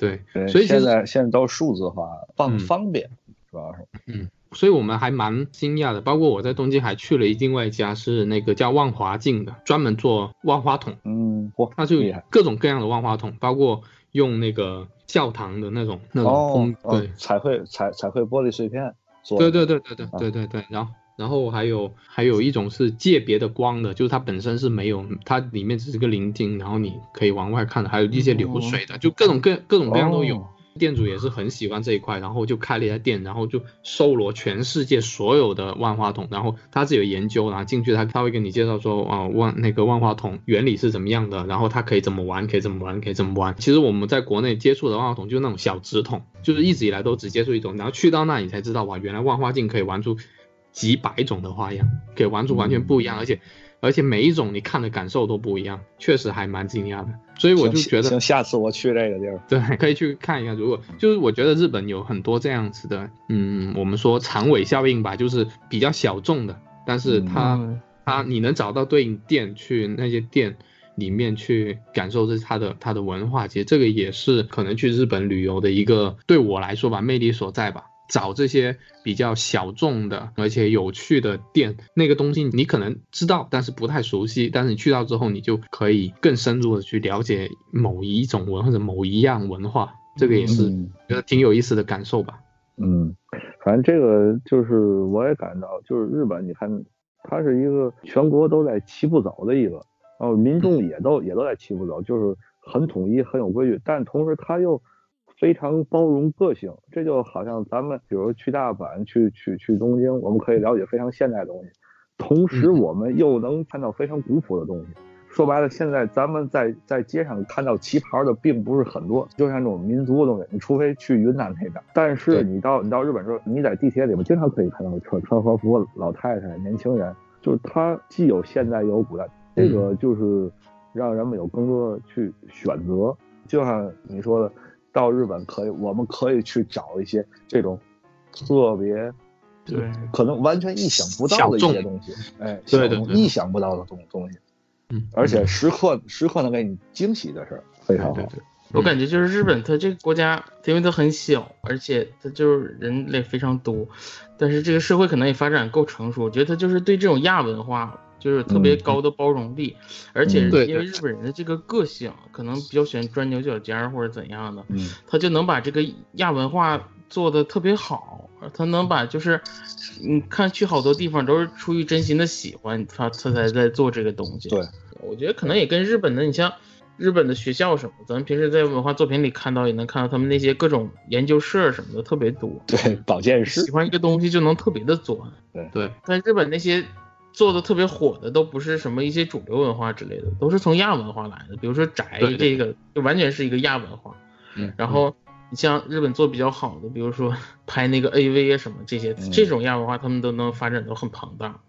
[SPEAKER 2] 对，
[SPEAKER 3] 所以现在现在都数字化，方方便，主要是。
[SPEAKER 2] 嗯，所以我们还蛮惊讶的，包括我在东京还去了另外一家是那个叫万华镜的，专门做万花筒。
[SPEAKER 3] 嗯，哇，
[SPEAKER 2] 它就各种各样的万花筒，包括用那个。教堂的那种那种
[SPEAKER 3] 风，对彩绘彩彩绘玻璃碎片，
[SPEAKER 2] 对对对对对对对对，然后然后还有还有一种是借别的光的，就是它本身是没有，它里面只是个棱镜，然后你可以往外看的，还有一些流水的，就各种各各种各样都有。店主也是很喜欢这一块，然后就开了一家店，然后就搜罗全世界所有的万花筒，然后他自己有研究，然后进去他他会跟你介绍说啊万那个万花筒原理是怎么样的，然后它可以怎么玩，可以怎么玩，可以怎么玩。其实我们在国内接触的万花筒就是那种小直筒，就是一直以来都只接触一种，然后去到那里才知道哇，原来万花镜可以玩出几百种的花样，给玩出完全不一样，而且。而且每一种你看的感受都不一样，确实还蛮惊讶的。所以我就觉得，
[SPEAKER 3] 行，下次我去这个地儿，
[SPEAKER 2] 对，可以去看一下。如果就是我觉得日本有很多这样子的，嗯，我们说长尾效应吧，就是比较小众的，但是它它你能找到对应店去那些店里面去感受这是它的它的文化，其实这个也是可能去日本旅游的一个对我来说吧魅力所在吧。找这些比较小众的而且有趣的店，那个东西你可能知道，但是不太熟悉。但是你去到之后，你就可以更深入的去了解某一种文或者某一样文化，这个也是觉得挺有意思的感受吧。
[SPEAKER 3] 嗯，反正这个就是我也感到，就是日本，你看它是一个全国都在齐步走的一个，然后民众也都也都在齐步走，就是很统一、很有规矩，但同时它又。非常包容个性，这就好像咱们比如去大阪、去去去东京，我们可以了解非常现代的东西，同时我们又能看到非常古朴的东西。说白了，现在咱们在在街上看到旗袍的并不是很多，就像这种民族的东西，你除非去云南那边。但是你到你到日本之后，你在地铁里面经常可以看到穿穿和服老太太、年轻人，就是它既有现代又有古代，这个就是让人们有更多的去选择。就像你说的。到日本可以，我们可以去找一些这种特别，
[SPEAKER 1] 对，
[SPEAKER 3] 可能完全意想不到的一些东西，哎，对对，意想不到的东东西，
[SPEAKER 2] 嗯，
[SPEAKER 3] 而且时刻时刻能给你惊喜的事儿，非常好。
[SPEAKER 1] 我感觉就是日本，它这个国家因为它很小，而且它就是人类非常多，但是这个社会可能也发展够成熟，我觉得它就是对这种亚文化。就是特别高的包容力，而且因为日本人的这个个性，可能比较喜欢钻牛角尖儿或者怎样的，他就能把这个亚文化做的特别好，他能把就是，你看去好多地方都是出于真心的喜欢他，他才在做这个东西。
[SPEAKER 3] 对，
[SPEAKER 1] 我觉得可能也跟日本的，你像日本的学校什么，咱们平时在文化作品里看到，也能看到他们那些各种研究社什么的特别多。
[SPEAKER 3] 对，保健室
[SPEAKER 1] 喜欢一个东西就能特别的钻。
[SPEAKER 3] 对
[SPEAKER 2] 对，
[SPEAKER 1] 但日本那些。做的特别火的都不是什么一些主流文化之类的，都是从亚文化来的。比如说宅这个，就完全是一个亚文化。
[SPEAKER 2] 嗯。
[SPEAKER 1] 然后你像日本做比较好的，比如说 拍那个 AV 啊什么这些，这种亚文化他们都能发展到很庞大。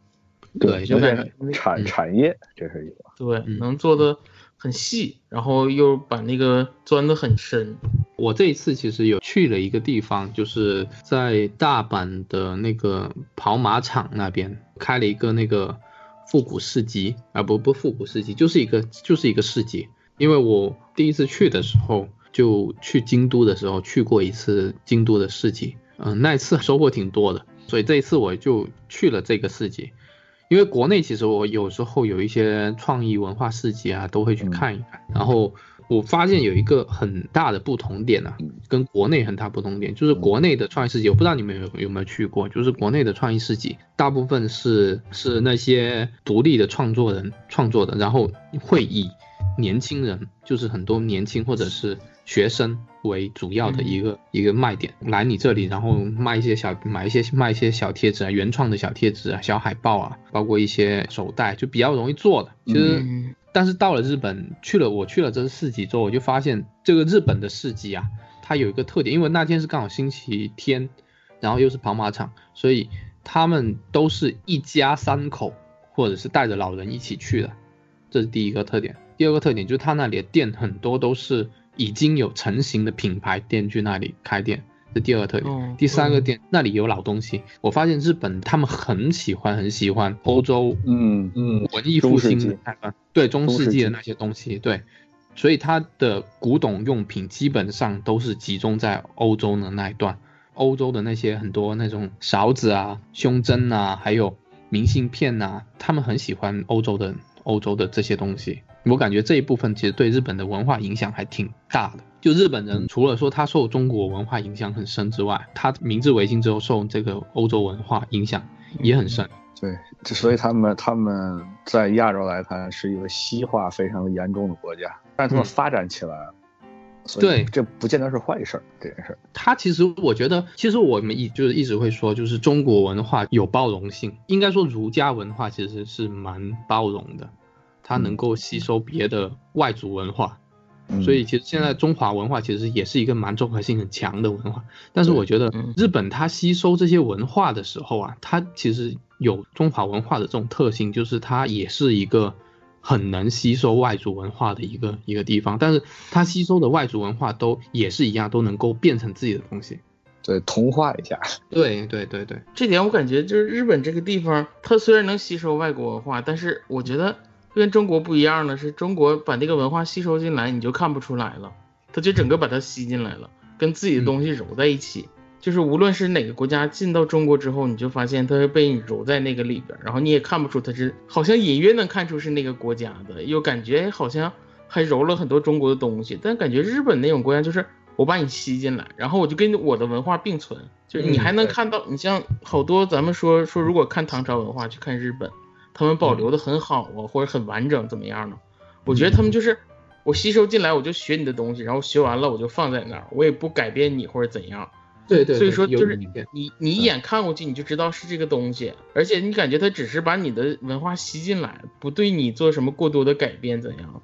[SPEAKER 3] 对，就感觉产产业这是一个。
[SPEAKER 1] 对，能做的很细，然后又把那个钻得很深。
[SPEAKER 2] 我这一次其实有去了一个地方，就是在大阪的那个跑马场那边。开了一个那个复古市集啊，不不复古市集，就是一个就是一个市集。因为我第一次去的时候，就去京都的时候去过一次京都的市集，嗯，那一次收获挺多的，所以这一次我就去了这个市集。因为国内其实我有时候有一些创意文化市集啊，都会去看一看。然后我发现有一个很大的不同点啊，跟国内很大不同点，就是国内的创意市集，我不知道你们有有没有去过，就是国内的创意市集，大部分是是那些独立的创作人创作的，然后会以年轻人，就是很多年轻或者是。学生为主要的一个一个卖点，来你这里，然后卖一些小买一些卖一些小贴纸啊，原创的小贴纸啊，小海报啊，包括一些手袋，就比较容易做的。其实，但是到了日本去了，我去了这市集之后，我就发现这个日本的市集啊，它有一个特点，因为那天是刚好星期天，然后又是跑马场，所以他们都是一家三口或者是带着老人一起去的，这是第一个特点。第二个特点就是他那里的店很多都是。已经有成型的品牌店去那里开店，这第二个特点。第三个店那里有老东西，我发现日本他们很喜欢很喜欢欧洲，
[SPEAKER 3] 嗯嗯，
[SPEAKER 2] 文艺复兴的对中世纪的那些东西，对，所以它的古董用品基本上都是集中在欧洲的那一段，欧洲的那些很多那种勺子啊、胸针啊，还有明信片呐，他们很喜欢欧洲的欧洲的这些东西。我感觉这一部分其实对日本的文化影响还挺大的。就日本人除了说他受中国文化影响很深之外，他明治维新之后受这个欧洲文化影响也很深。
[SPEAKER 3] 对，所以他们他们在亚洲来看是一个西化非常严重的国家，但是他们发展起来了。
[SPEAKER 2] 对，
[SPEAKER 3] 这不见得是坏事儿。这件事儿，
[SPEAKER 2] 他其实我觉得，其实我们一就是一直会说，就是中国文化有包容性，应该说儒家文化其实是蛮包容的。它能够吸收别的外族文化，所以其实现在中华文化其实也是一个蛮综合性很强的文化。但是我觉得日本它吸收这些文化的时候啊，它其实有中华文化的这种特性，就是它也是一个很能吸收外族文化的一个一个地方。但是它吸收的外族文化都也是一样，都能够变成自己的东西，
[SPEAKER 3] 对，同化一下。
[SPEAKER 2] 对对对对，
[SPEAKER 1] 这点我感觉就是日本这个地方，它虽然能吸收外国文化，但是我觉得。跟中国不一样的是，中国把那个文化吸收进来，你就看不出来了，他就整个把它吸进来了，跟自己的东西揉在一起。就是无论是哪个国家进到中国之后，你就发现它被你揉在那个里边，然后你也看不出它是，好像隐约能看出是那个国家的，又感觉好像还揉了很多中国的东西。但感觉日本那种国家就是我把你吸进来，然后我就跟我的文化并存，就是你还能看到，你像好多咱们说说，如果看唐朝文化去看日本。他们保留的很好啊，或者很完整，怎么样呢？我觉得他们就是我吸收进来，我就学你的东西，然后学完了我就放在那儿，我也不改变你或者怎样。
[SPEAKER 2] 对对。
[SPEAKER 1] 所以说就是你你一眼看过去你就知道是这个东西，而且你感觉他只是把你的文化吸进来，不对你做什么过多的改变怎样？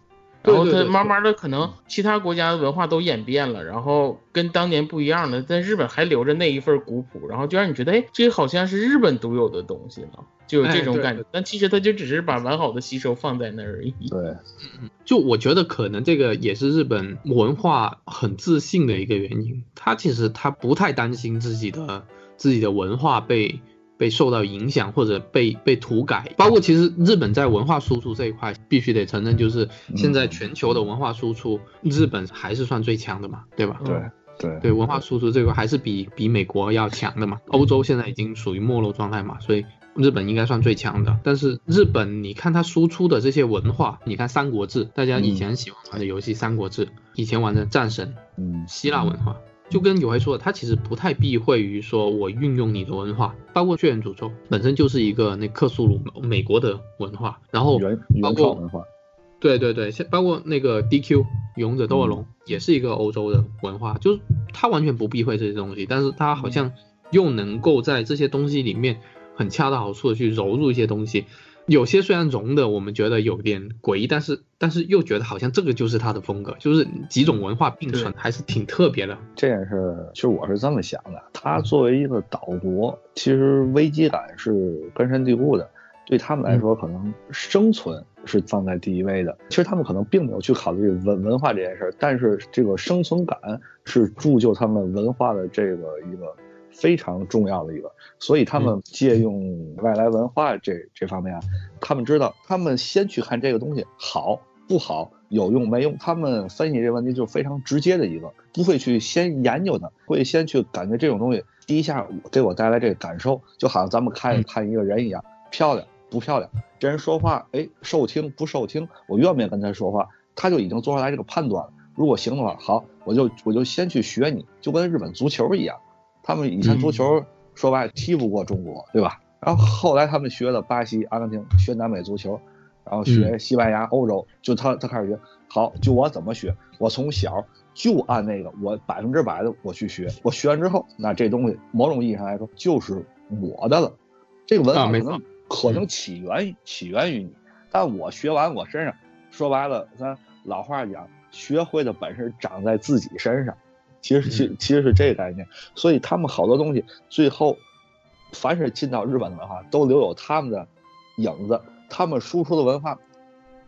[SPEAKER 1] 然后他慢慢的可能其他国家的文化都演变了，然后跟当年不一样了，在日本还留着那一份古朴，然后就让你觉得哎，这个好像是日本独有的东西了。就有这种感觉，但其实他就只是把完好的吸收放在那儿而已。
[SPEAKER 3] 对，
[SPEAKER 2] 就我觉得可能这个也是日本文化很自信的一个原因。他其实他不太担心自己的自己的文化被被受到影响或者被被涂改。包括其实日本在文化输出这一块，必须得承认，就是现在全球的文化输出，日本还是算最强的嘛，对吧？
[SPEAKER 3] 对对
[SPEAKER 2] 对，文化输出这块还是比比美国要强的嘛。欧洲现在已经属于没落状态嘛，所以。日本应该算最强的，但是日本，你看它输出的这些文化，你看《三国志》，大家以前喜欢玩的游戏《三国志》，以前玩的战神，
[SPEAKER 3] 嗯，
[SPEAKER 2] 希腊文化，就跟有回说，的，他其实不太避讳于说我运用你的文化，包括《血缘诅咒》本身就是一个那克苏鲁美国的文化，然后包括
[SPEAKER 3] 文化，
[SPEAKER 2] 对对对，像包括那个 DQ 勇者斗恶龙也是一个欧洲的文化，就是他完全不避讳这些东西，但是他好像又能够在这些东西里面。很恰到好处的去揉入一些东西，有些虽然融的我们觉得有点诡异，但是但是又觉得好像这个就是他的风格，就是几种文化并存，还是挺特别的。
[SPEAKER 3] 这件事其实我是这么想的，他作为一个岛国，其实危机感是根深蒂固的，对他们来说，可能生存是放在第一位的。其实他们可能并没有去考虑文文化这件事，但是这个生存感是铸就他们文化的这个一个。非常重要的一个，所以他们借用外来文化这这方面啊，他们知道，他们先去看这个东西好，不好、有用没用，他们分析这问题就非常直接的一个，不会去先研究它，会先去感觉这种东西第一下给我带来这个感受，就好像咱们看看一个人一样，漂亮不漂亮，这人说话哎受听不受听，我愿不愿意跟他说话，他就已经做出来这个判断了。如果行的话，好，我就我就先去学你，就跟日本足球一样，他们以前足球说白了踢不过中国，对吧？然后后来他们学了巴西、阿根廷，学南美足球，然后学西班牙、欧洲，就他他开始学。好，就我怎么学，我从小就按那个，我百分之百的我去学。我学完之后，那这东西某种意义上来说就是我的了。这个文化可能可能起源起源于你，但我学完我身上，说白了，咱老话讲。学会的本事长在自己身上，其实其其实是这个概念。所以他们好多东西最后，凡是进到日本的文化，都留有他们的影子。他们输出的文化，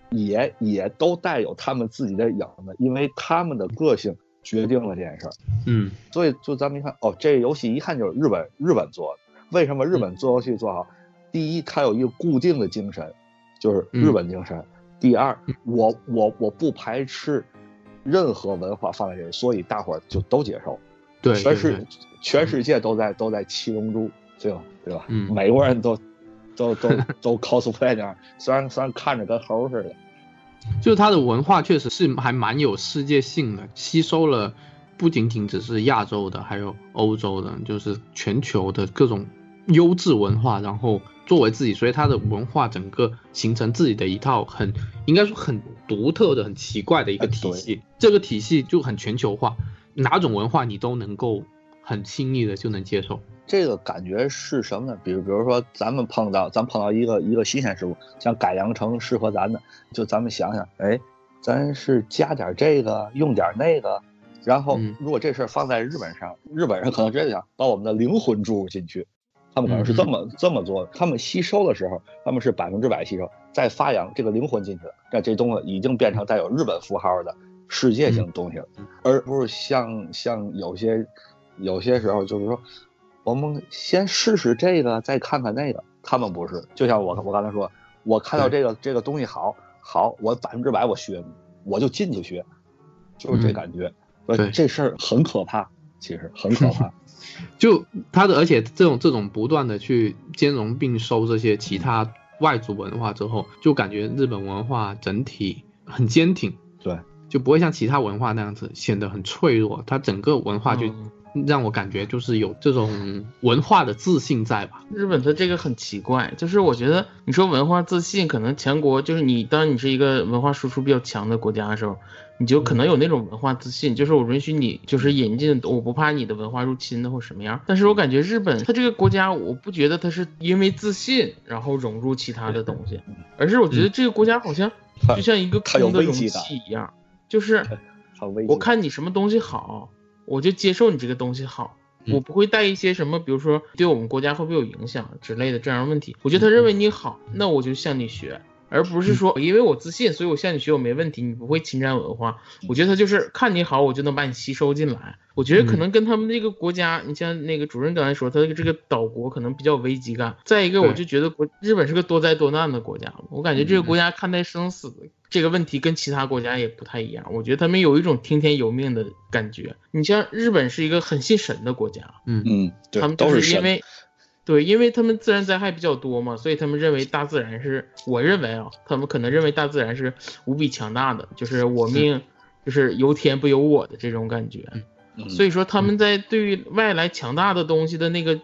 [SPEAKER 3] 也也都带有他们自己的影子，因为他们的个性决定了这件事儿。
[SPEAKER 2] 嗯，
[SPEAKER 3] 所以就咱们一看，哦，这个游戏一看就是日本日本做的。为什么日本做游戏做好？第一，它有一个固定的精神，就是日本精神。第二，我我我不排斥任何文化放在这里，所以大伙儿就都接受。
[SPEAKER 2] 对，
[SPEAKER 3] 全世全世界都在都在七龙珠，对吧？对吧？嗯，美国人都 都都都 cosplay 那样，虽然虽然看着跟猴似的，
[SPEAKER 2] 就是它的文化确实是还蛮有世界性的，吸收了不仅仅只是亚洲的，还有欧洲的，就是全球的各种优质文化，然后。作为自己，所以他的文化整个形成自己的一套很，应该说很独特的、很奇怪的一个体系。这个体系就很全球化，哪种文化你都能够很轻易的就能接受。
[SPEAKER 3] 这个感觉是什么呢？比如，比如说咱们碰到，咱碰到一个一个新鲜事物，想改良成适合咱的，就咱们想想，哎，咱是加点这个，用点那个，然后如果这事儿放在日本上，日本人可能直接想把我们的灵魂注入进去。他们可能是这么这么做的，他们吸收的时候，他们是百分之百吸收，再发扬这个灵魂进去了，那这东西已经变成带有日本符号的世界性东西了，而不是像像有些有些时候就是说，我们先试试这个，再看看那个。他们不是，就像我我刚才说，我看到这个这个东西好，好，我百分之百我学，我就进去学，就是这感觉。
[SPEAKER 2] 对，
[SPEAKER 3] 这事儿很可怕，其实很可怕。
[SPEAKER 2] 就他的，而且这种这种不断的去兼容并收这些其他外族文化之后，就感觉日本文化整体很坚挺，
[SPEAKER 3] 对，
[SPEAKER 2] 就不会像其他文化那样子显得很脆弱。它整个文化就让我感觉就是有这种文化的自信在吧？
[SPEAKER 1] 日本的这个很奇怪，就是我觉得你说文化自信，可能强国就是你，当你是一个文化输出比较强的国家的时候。你就可能有那种文化自信，就是我允许你就是引进，我不怕你的文化入侵的或什么样。但是我感觉日本它这个国家，我不觉得它是因为自信然后融入其他的东西，而是我觉得这个国家好像 就像一个空的容器一样，就是 我看你什么东西好，我就接受你这个东西好，我不会带一些什么，比如说对我们国家会不会有影响之类的这样的问题。我觉得他认为你好，那我就向你学。而不是说因为我自信，所以我向你学我没问题，你不会侵占文化。我觉得他就是看你好，我就能把你吸收进来。我觉得可能跟他们那个国家，你像那个主任刚才说，他这个岛国可能比较危机感。再一个，我就觉得国日本是个多灾多难的国家，我感觉这个国家看待生死这个问题跟其他国家也不太一样。我觉得他们有一种听天由命的感觉。你像日本是一个很信神的国家，
[SPEAKER 3] 嗯嗯，
[SPEAKER 1] 他们都是因为。对，因为他们自然灾害比较多嘛，所以他们认为大自然是，我认为啊，他们可能认为大自然是无比强大的，就是我命，就是由天不由我的这种感觉。所以说他们在对于外来强大的东西的那个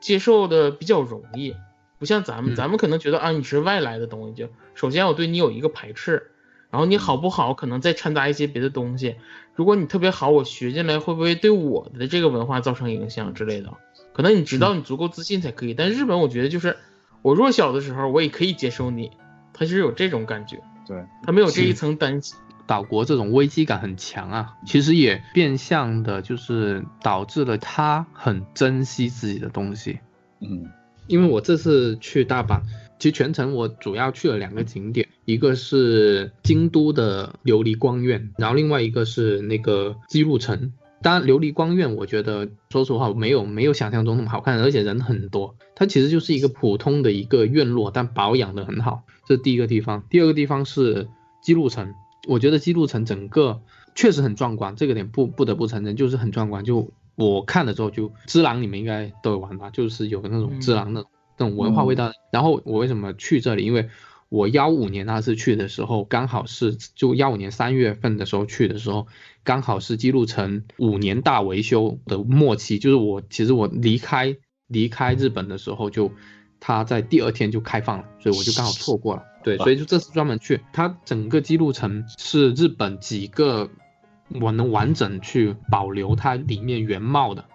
[SPEAKER 1] 接受的比较容易，不像咱们，咱们可能觉得啊，你是外来的东西，就首先我对你有一个排斥，然后你好不好，可能再掺杂一些别的东西。如果你特别好，我学进来会不会对我的这个文化造成影响之类的？可能你直到你足够自信才可以，但日本我觉得就是我弱小的时候我也可以接受你，他是有这种感觉，
[SPEAKER 3] 对
[SPEAKER 1] 他没有这一层担心。
[SPEAKER 2] 岛国这种危机感很强啊，其实也变相的就是导致了他很珍惜自己的东西。
[SPEAKER 3] 嗯，
[SPEAKER 2] 因为我这次去大阪，其实全程我主要去了两个景点，一个是京都的琉璃光院，然后另外一个是那个姬路城。当然，琉璃光院我觉得，说实话没有没有想象中那么好看，而且人很多。它其实就是一个普通的一个院落，但保养的很好，这是第一个地方。第二个地方是基路城，我觉得基路城整个确实很壮观，这个点不不得不承认，就是很壮观。就我看了之后，就只狼你们应该都有玩吧，就是有那种只狼的那种文化味道。然后我为什么去这里？因为我幺五年那次去的时候，刚好是就幺五年三月份的时候去的时候，刚好是记录成五年大维修的末期。就是我其实我离开离开日本的时候，就它在第二天就开放了，所以我就刚好错过了。对，所以就这次专门去，它整个记录城是日本几个我能完整去保留它里面原貌的。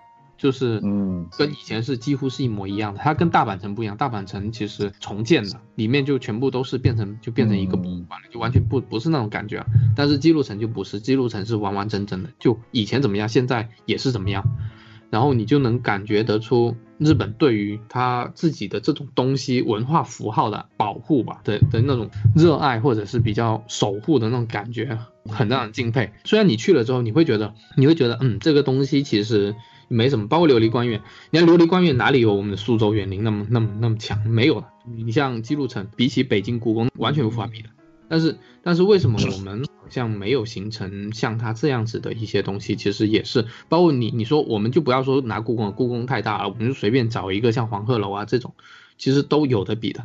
[SPEAKER 2] 就是嗯，跟以前是几乎是一模一样的。它跟大阪城不一样，大阪城其实重建的，里面就全部都是变成就变成一个博物馆了，就完全不不是那种感觉。但是记录城就不是，记录城是完完整整的，就以前怎么样，现在也是怎么样。然后你就能感觉得出日本对于他自己的这种东西文化符号的保护吧的的那种热爱，或者是比较守护的那种感觉，很让人敬佩。虽然你去了之后，你会觉得你会觉得嗯，这个东西其实。没什么，包括琉璃官院。你看琉璃官院哪里有我们的苏州园林那么那么那么强？没有的。你像记录城，比起北京故宫完全无法比的。但是但是为什么我们好像没有形成像它这样子的一些东西？其实也是，包括你你说我们就不要说拿故宫，故宫太大了，我们就随便找一个像黄鹤楼啊这种，其实都有的比的。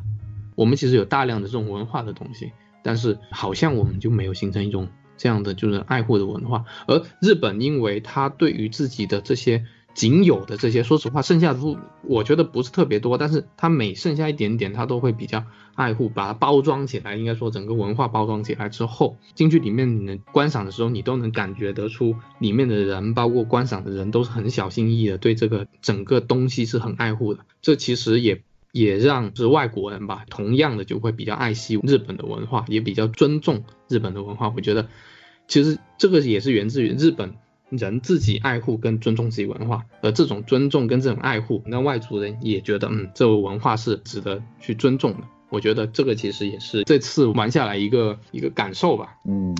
[SPEAKER 2] 我们其实有大量的这种文化的东西，但是好像我们就没有形成一种。这样的就是爱护的文化，而日本因为它对于自己的这些仅有的这些，说实话，剩下的不，我觉得不是特别多，但是它每剩下一点点，它都会比较爱护，把它包装起来。应该说整个文化包装起来之后，进去里面你能观赏的时候，你都能感觉得出里面的人，包括观赏的人都是很小心翼翼的，对这个整个东西是很爱护的。这其实也。也让是外国人吧，同样的就会比较爱惜日本的文化，也比较尊重日本的文化。我觉得，其实这个也是源自于日本人自己爱护跟尊重自己文化，而这种尊重跟这种爱护，那外族人也觉得，嗯，这个文化是值得去尊重的。我觉得这个其实也是这次玩下来一个 一个感受吧。
[SPEAKER 3] 嗯，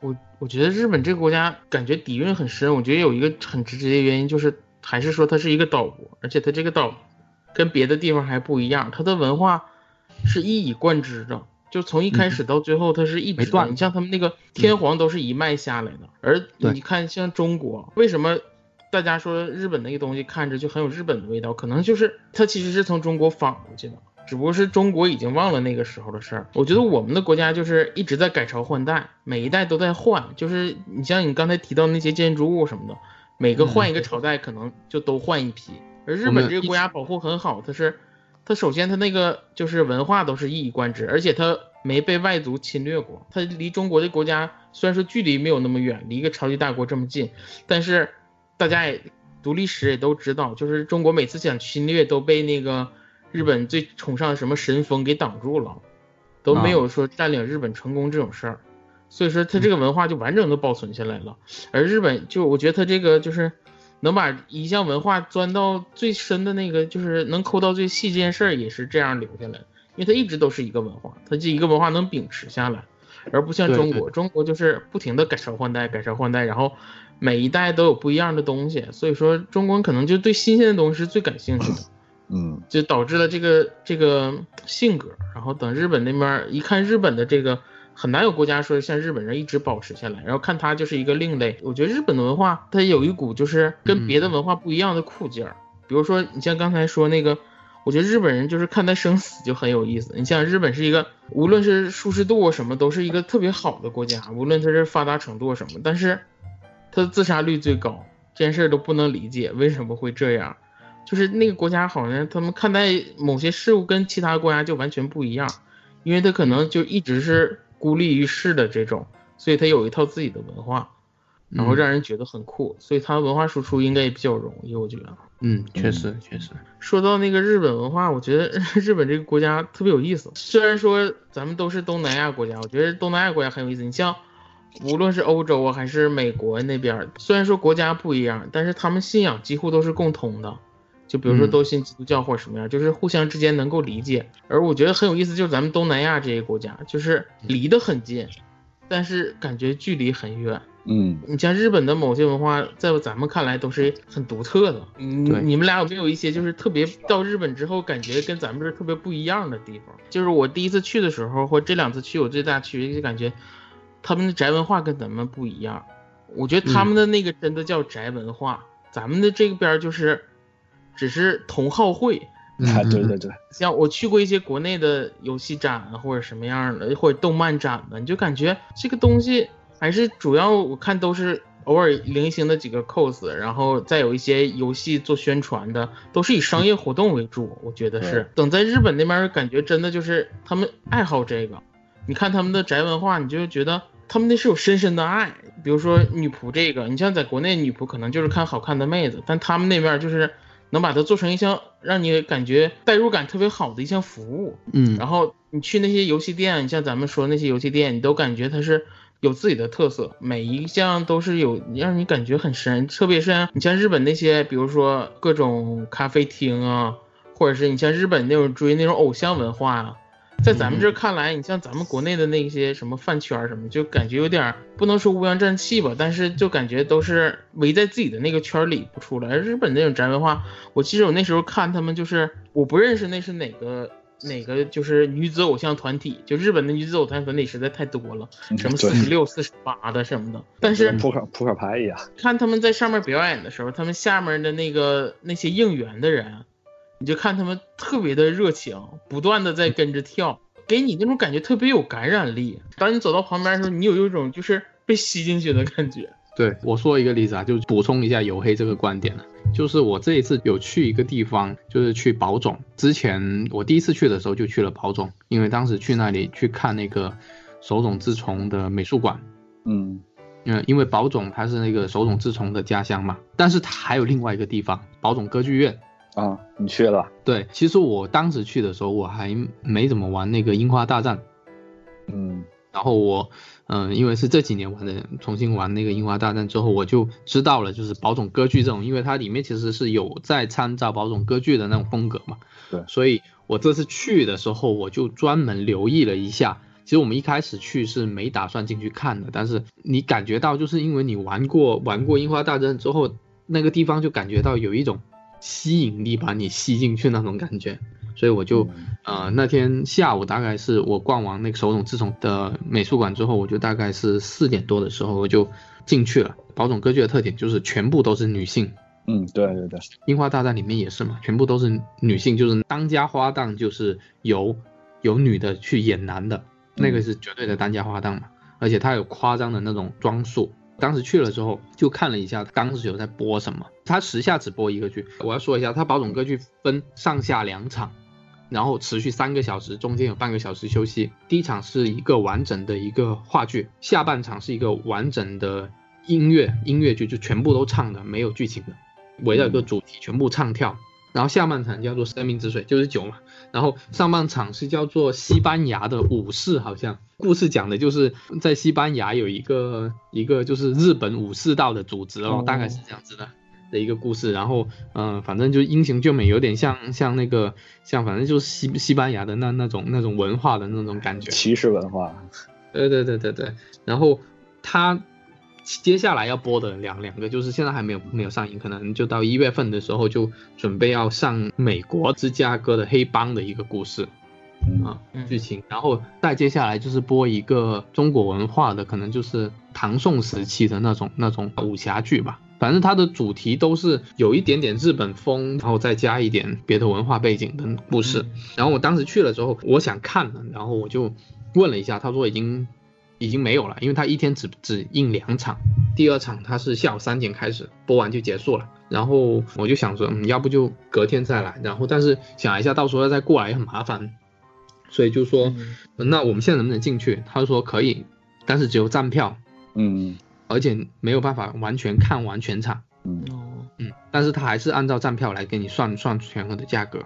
[SPEAKER 1] 我我觉得日本这个国家感觉底蕴很深。我觉得有一个很直接的原因就是，还是说它是一个岛国，而且它这个岛。跟别的地方还不一样，它的文化是一以贯之的，就从一开始到最后，它是一直断。你像他们那个天皇都是一脉下来的，而你看像中国，为什么大家说日本那个东西看着就很有日本的味道？可能就是它其实是从中国仿过去的，只不过是中国已经忘了那个时候的事儿。我觉得我们的国家就是一直在改朝换代，每一代都在换，就是你像你刚才提到那些建筑物什么的，每个换一个朝代，可能就都换一批。而日本这个国家保护很好，它是，它首先他那个就是文化都是一以贯之，而且他没被外族侵略过。他离中国的国家虽然说距离没有那么远，离一个超级大国这么近，但是大家也读历史也都知道，就是中国每次想侵略都被那个日本最崇尚的什么神风给挡住了，都没有说占领日本成功这种事儿。所以说他这个文化就完整的保存下来了。而日本就我觉得他这个就是。能把一项文化钻到最深的那个，就是能抠到最细这件事儿，也是这样留下来的。因为它一直都是一个文化，它这一个文化能秉持下来，而不像中国，中国就是不停的改朝换代，改朝换代，然后每一代都有不一样的东西。所以说，中国人可能就对新鲜的东西是最感兴趣的，
[SPEAKER 3] 嗯，
[SPEAKER 1] 就导致了这个这个性格。然后等日本那边一看日本的这个。很难有国家说像日本人一直保持下来，然后看他就是一个另类。我觉得日本的文化它有一股就是跟别的文化不一样的酷劲儿。比如说你像刚才说那个，我觉得日本人就是看待生死就很有意思。你像日本是一个无论是舒适度什么都是一个特别好的国家，无论它是发达程度什么，但是它的自杀率最高，这件事都不能理解为什么会这样。就是那个国家好像他们看待某些事物跟其他国家就完全不一样，因为他可能就一直是。孤立于世的这种，所以他有一套自己的文化，然后让人觉得很酷，所以他文化输出应该也比较容易，我觉得。
[SPEAKER 2] 嗯，确实确实。
[SPEAKER 1] 说到那个日本文化，我觉得 日本这个国家特别有意思。虽然说咱们都是东南亚国家，我觉得东南亚国家很有意思。你像无论是欧洲啊还是美国那边，虽然说国家不一样，但是他们信仰几乎都是共通的。就比如说都信基督教或者什么样，就是互相之间能够理解。而我觉得很有意思，就是咱们东南亚这些国家，就是离得很近，但是感觉距离很远。
[SPEAKER 3] 嗯，
[SPEAKER 1] 你像日本的某些文化，在咱们看来都是很独特的。嗯你们俩有没有一些就是特别到日本之后感觉跟咱们这特别不一样的地方？就是我第一次去的时候，或这两次去我最大区别就感觉他们的宅文化跟咱们不一样。我觉得他们的那个真的叫宅文化，咱们的这边就是只是同好会。
[SPEAKER 3] 啊，对对对，
[SPEAKER 1] 像我去过一些国内的游戏展啊或者什么样的，或者动漫展的，你就感觉这个东西还是主要我看都是偶尔零星的几个 cos，然后再有一些游戏做宣传的，都是以商业活动为主。我觉得是，等在日本那边感觉真的就是他们爱好这个，你看他们的宅文化，你就觉得他们那是有深深的爱。比如说女仆这个，你像在国内女仆可能就是看好看的妹子，但他们那边就是。能把它做成一项让你感觉代入感特别好的一项服务，
[SPEAKER 2] 嗯，
[SPEAKER 1] 然后你去那些游戏店，像咱们说那些游戏店，你都感觉它是有自己的特色，每一项都是有让你感觉很深，特别是你像日本那些，比如说各种咖啡厅啊，或者是你像日本那种追那种偶像文化啊。在咱们这看来，你像咱们国内的那些什么饭圈什么，就感觉有点不能说乌烟瘴气吧，但是就感觉都是围在自己的那个圈里不出来。日本那种宅文化，我记得我那时候看他们，就是我不认识那是哪个哪个就是女子偶像团体，就日本的女子偶像团体实在太多了，什么四十六、四十八的什么的。但是
[SPEAKER 3] 扑克扑克牌一样，
[SPEAKER 1] 看他们在上面表演的时候，他们下面的那个那些应援的人。你就看他们特别的热情，不断的在跟着跳，给你那种感觉特别有感染力。当你走到旁边的时候，你有一种就是被吸进去的感觉。
[SPEAKER 2] 对我说一个例子啊，就补充一下黝黑这个观点了。就是我这一次有去一个地方，就是去宝冢。之前我第一次去的时候就去了宝冢，因为当时去那里去看那个手冢治虫的美术馆。
[SPEAKER 3] 嗯，
[SPEAKER 2] 嗯，因为宝冢它是那个手冢治虫的家乡嘛，但是它还有另外一个地方，宝冢歌剧院。
[SPEAKER 3] 啊，你去了？
[SPEAKER 2] 对，其实我当时去的时候，我还没怎么玩那个樱花大战。
[SPEAKER 3] 嗯，
[SPEAKER 2] 然后我，嗯，因为是这几年玩的，重新玩那个樱花大战之后，我就知道了，就是宝冢歌剧这种，因为它里面其实是有在参照宝冢歌剧的那种风格嘛。
[SPEAKER 3] 对，
[SPEAKER 2] 所以我这次去的时候，我就专门留意了一下。其实我们一开始去是没打算进去看的，但是你感觉到，就是因为你玩过玩过樱花大战之后，那个地方就感觉到有一种。吸引力把你吸进去那种感觉，所以我就，呃，那天下午大概是我逛完那个手冢治虫的美术馆之后，我就大概是四点多的时候我就进去了。宝冢歌剧的特点就是全部都是女性，
[SPEAKER 3] 嗯，对对对，
[SPEAKER 2] 樱花大战里面也是嘛，全部都是女性，就是当家花旦就是由由女的去演男的，那个是绝对的当家花旦嘛，而且它有夸张的那种装束。当时去了之后，就看了一下当时有在播什么。他时下只播一个剧，我要说一下，他宝冢歌剧分上下两场，然后持续三个小时，中间有半个小时休息。第一场是一个完整的一个话剧，下半场是一个完整的音乐音乐剧，就全部都唱的，没有剧情的，围绕一个主题全部唱跳。然后下半场叫做生命之水，就是酒嘛。然后上半场是叫做西班牙的武士，好像故事讲的就是在西班牙有一个一个就是日本武士道的组织哦，大概是这样子的的一个故事。然后嗯，反正就英雄救美，有点像像那个像反正就是西西班牙的那那种那种文化的那种感觉，
[SPEAKER 3] 骑士文化。
[SPEAKER 2] 对对对对对。然后他。接下来要播的两两个就是现在还没有没有上映，可能就到一月份的时候就准备要上美国芝加哥的黑帮的一个故事啊剧情，然后再接下来就是播一个中国文化的，可能就是唐宋时期的那种那种武侠剧吧，反正它的主题都是有一点点日本风，然后再加一点别的文化背景的故事。然后我当时去了之后，我想看了，然后我就问了一下，他说已经。已经没有了，因为他一天只只印两场，第二场他是下午三点开始播完就结束了。然后我就想说，嗯，要不就隔天再来。然后但是想一下，到时候再过来也很麻烦，所以就说，那我们现在能不能进去？他说可以，但是只有站票，
[SPEAKER 3] 嗯，
[SPEAKER 2] 而且没有办法完全看完全场，
[SPEAKER 3] 嗯
[SPEAKER 2] 嗯，但是他还是按照站票来给你算算全额的价格。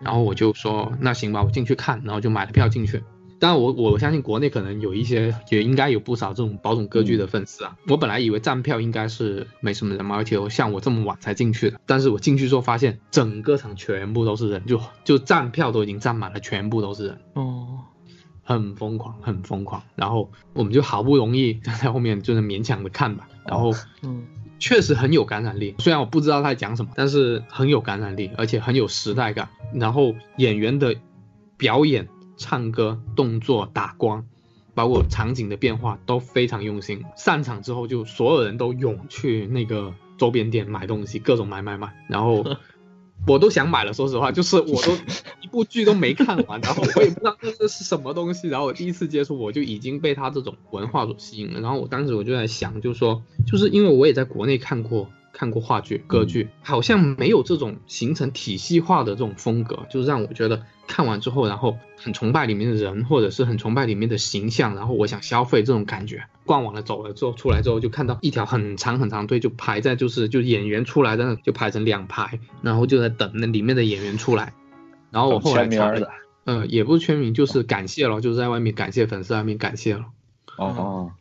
[SPEAKER 2] 然后我就说，那行吧，我进去看，然后就买了票进去。但我我相信国内可能有一些，也应该有不少这种保种歌剧的粉丝啊。我本来以为站票应该是没什么人嘛，而且我像我这么晚才进去的。但是我进去之后发现，整个场全部都是人，就就站票都已经站满了，全部都是人。
[SPEAKER 1] 哦，
[SPEAKER 2] 很疯狂，很疯狂。然后我们就好不容易在后面就是勉强的看吧。然后，
[SPEAKER 1] 嗯，
[SPEAKER 2] 确实很有感染力。虽然我不知道他在讲什么，但是很有感染力，而且很有时代感。然后演员的表演。唱歌、动作、打光，包括场景的变化都非常用心。散场之后，就所有人都涌去那个周边店买东西，各种买买买，然后。我都想买了，说实话，就是我都一部剧都没看完，然后我也不知道这这是什么东西，然后我第一次接触，我就已经被他这种文化所吸引了。然后我当时我就在想，就是说，就是因为我也在国内看过。看过话剧、歌剧，好像没有这种形成体系化的这种风格，就是让我觉得看完之后，然后很崇拜里面的人，或者是很崇拜里面的形象，然后我想消费这种感觉。逛完了走了之后，出来之后就看到一条很长很长队，就排在就是就演员出来的就排成两排，然后就在等那里面的演员出来。然后我后来查，呃，也不是签名，就是感谢了，就是在外面感谢粉丝，外面感谢了。
[SPEAKER 3] 哦。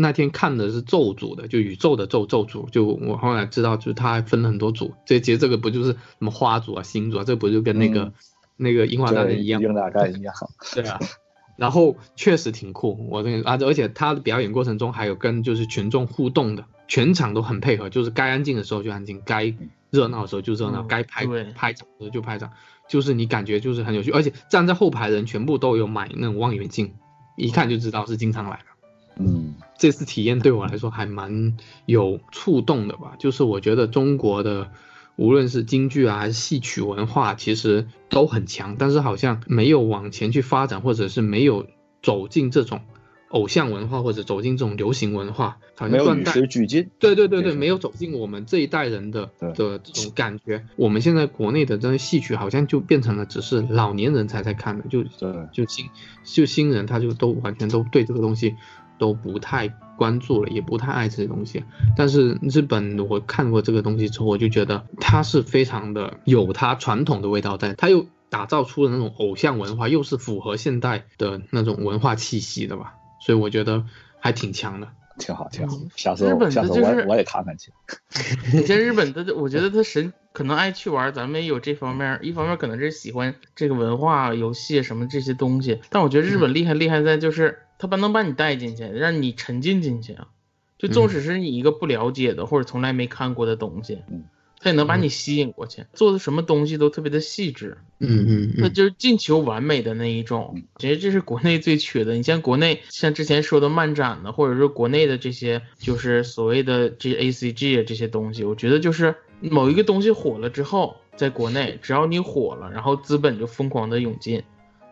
[SPEAKER 2] 那天看的是咒组的，就宇宙的咒咒组，就我后来知道，就是他还分了很多组。这其实这个不就是什么花组啊、星组啊，这不就跟那个那个樱花大战一样？
[SPEAKER 3] 樱花大战一样。
[SPEAKER 2] 对啊，然后确实挺酷，我这啊，而且他的表演过程中还有跟就是群众互动的，全场都很配合，就是该安静的时候就安静，该热闹的时候就热闹，该拍拍掌的时候就拍掌，就是你感觉就是很有趣，而且站在后排的人全部都有买那种望远镜，一看就知道是经常来的。
[SPEAKER 3] 嗯，
[SPEAKER 2] 这次体验对我来说还蛮有触动的吧。就是我觉得中国的无论是京剧啊还是戏曲文化，其实都很强，但是好像没有往前去发展，或者是没有走进这种偶像文化，或者走进这种流行文化，好像
[SPEAKER 3] 与时俱进。
[SPEAKER 2] 对对对对，没有走进我们这一代人的的这种感觉。我们现在国内的这些戏曲，好像就变成了只是老年人才在看的，就就新就新人他就都完全都对这个东西。都不太关注了，也不太爱这些东西。但是日本，我看过这个东西之后，我就觉得它是非常的有它传统的味道在，它又打造出了那种偶像文化，又是符合现代的那种文化气息的吧。所以我觉得还挺强的，
[SPEAKER 3] 挺好，挺好。下次下次我我也看看去。
[SPEAKER 1] 你像日本的，我觉得他神可能爱去玩，咱们也有这方面。一方面可能是喜欢这个文化、游戏什么这些东西，但我觉得日本厉害厉害在就是。他把能把你带进去，让你沉浸进去啊！就纵使是你一个不了解的或者从来没看过的东西，他也能把你吸引过去。做的什么东西都特别的细致，
[SPEAKER 2] 嗯嗯，
[SPEAKER 1] 那就是进球完美的那一种。其实这是国内最缺的。你像国内像之前说的漫展的，或者说国内的这些，就是所谓的这 A C G 啊这些东西，我觉得就是某一个东西火了之后，在国内只要你火了，然后资本就疯狂的涌进。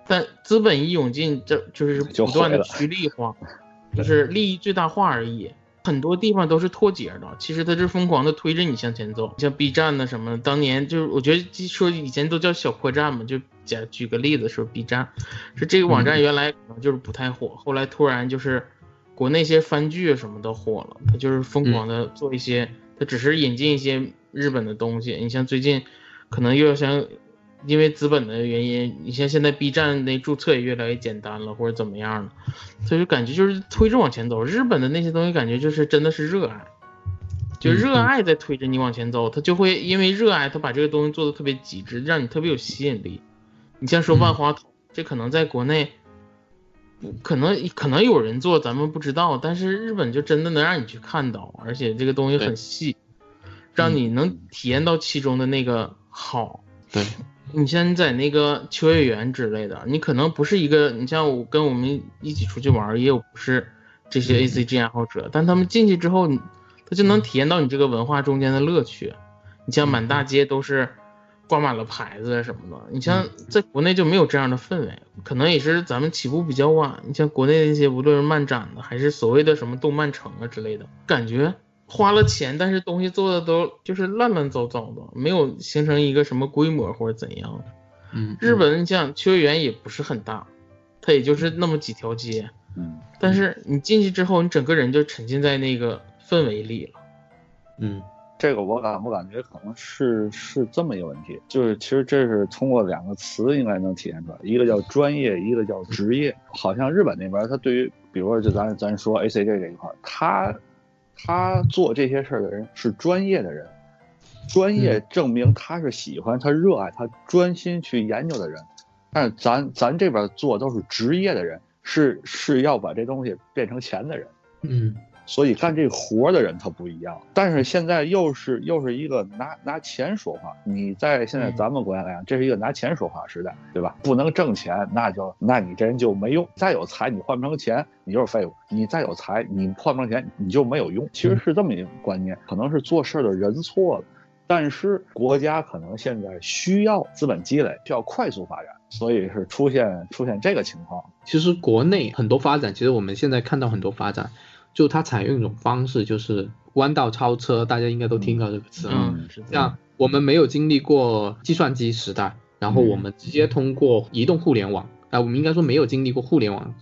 [SPEAKER 1] 但资本一涌进，这就是不断的趋利化，就是利益最大化而已。很多地方都是脱节的，其实它是疯狂的推着你向前走。像 B 站呢什么，当年就是我觉得说以前都叫小破站嘛，就假举个例子说 B 站，是这个网站原来可能就是不太火，后来突然就是国内一些番剧什么的火了，它就是疯狂的做一些，它只是引进一些日本的东西。你像最近可能又要想。因为资本的原因，你像现在 B 站那注册也越来越简单了，或者怎么样了，所以就感觉就是推着往前走。日本的那些东西感觉就是真的是热爱，就热爱在推着你往前走，他就会因为热爱，他把这个东西做的特别极致，让你特别有吸引力。你像说万花筒，这可能在国内，可能可能有人做，咱们不知道，但是日本就真的能让你去看到，而且这个东西很细，让你能体验到其中的那个好。
[SPEAKER 2] 对。
[SPEAKER 1] 你像在那个秋叶原之类的，你可能不是一个，你像我跟我们一起出去玩，也有不是这些 A C G 爱好者，但他们进去之后，他就能体验到你这个文化中间的乐趣。你像满大街都是挂满了牌子什么的，你像在国内就没有这样的氛围，可能也是咱们起步比较晚。你像国内那些无论是漫展的，还是所谓的什么动漫城啊之类的，感觉。花了钱，但是东西做的都就是乱乱糟糟的，没有形成一个什么规模或者怎样的。
[SPEAKER 2] 嗯，
[SPEAKER 1] 日本你像秋叶原也不是很大，它也就是那么几条街。
[SPEAKER 3] 嗯，
[SPEAKER 1] 但是你进去之后，你整个人就沉浸在那个氛围里了。
[SPEAKER 2] 嗯，
[SPEAKER 3] 这个我感我感觉可能是是这么一个问题，就是其实这是通过两个词应该能体现出来，一个叫专业，一个叫职业。好像日本那边他对于，比如说就咱咱说 A C G 这一块，他。他做这些事儿的人是专业的人，专业证明他是喜欢、他热爱、他专心去研究的人。但是咱咱这边做都是职业的人，是是要把这东西变成钱的人。
[SPEAKER 2] 嗯，
[SPEAKER 3] 所以干这活的人他不一样。但是现在又是又是一个拿拿钱说话。你在现在咱们国家来讲，这是一个拿钱说话时代，对吧？不能挣钱，那就那你这人就没用。再有才，你换不成钱，你就是废物。你再有才，你换不成钱，你就没有用。其实是这么一个观念，可能是做事的人错了。但是国家可能现在需要资本积累，需要快速发展，所以是出现出现这个情况。
[SPEAKER 2] 其实国内很多发展，其实我们现在看到很多发展，就它采用一种方式，就是弯道超车。大家应该都听到这个词
[SPEAKER 1] 嗯，是
[SPEAKER 2] 这样。我们没有经历过计算机时代，然后我们直接通过移动互联网，哎，我们应该说没有经历过互联网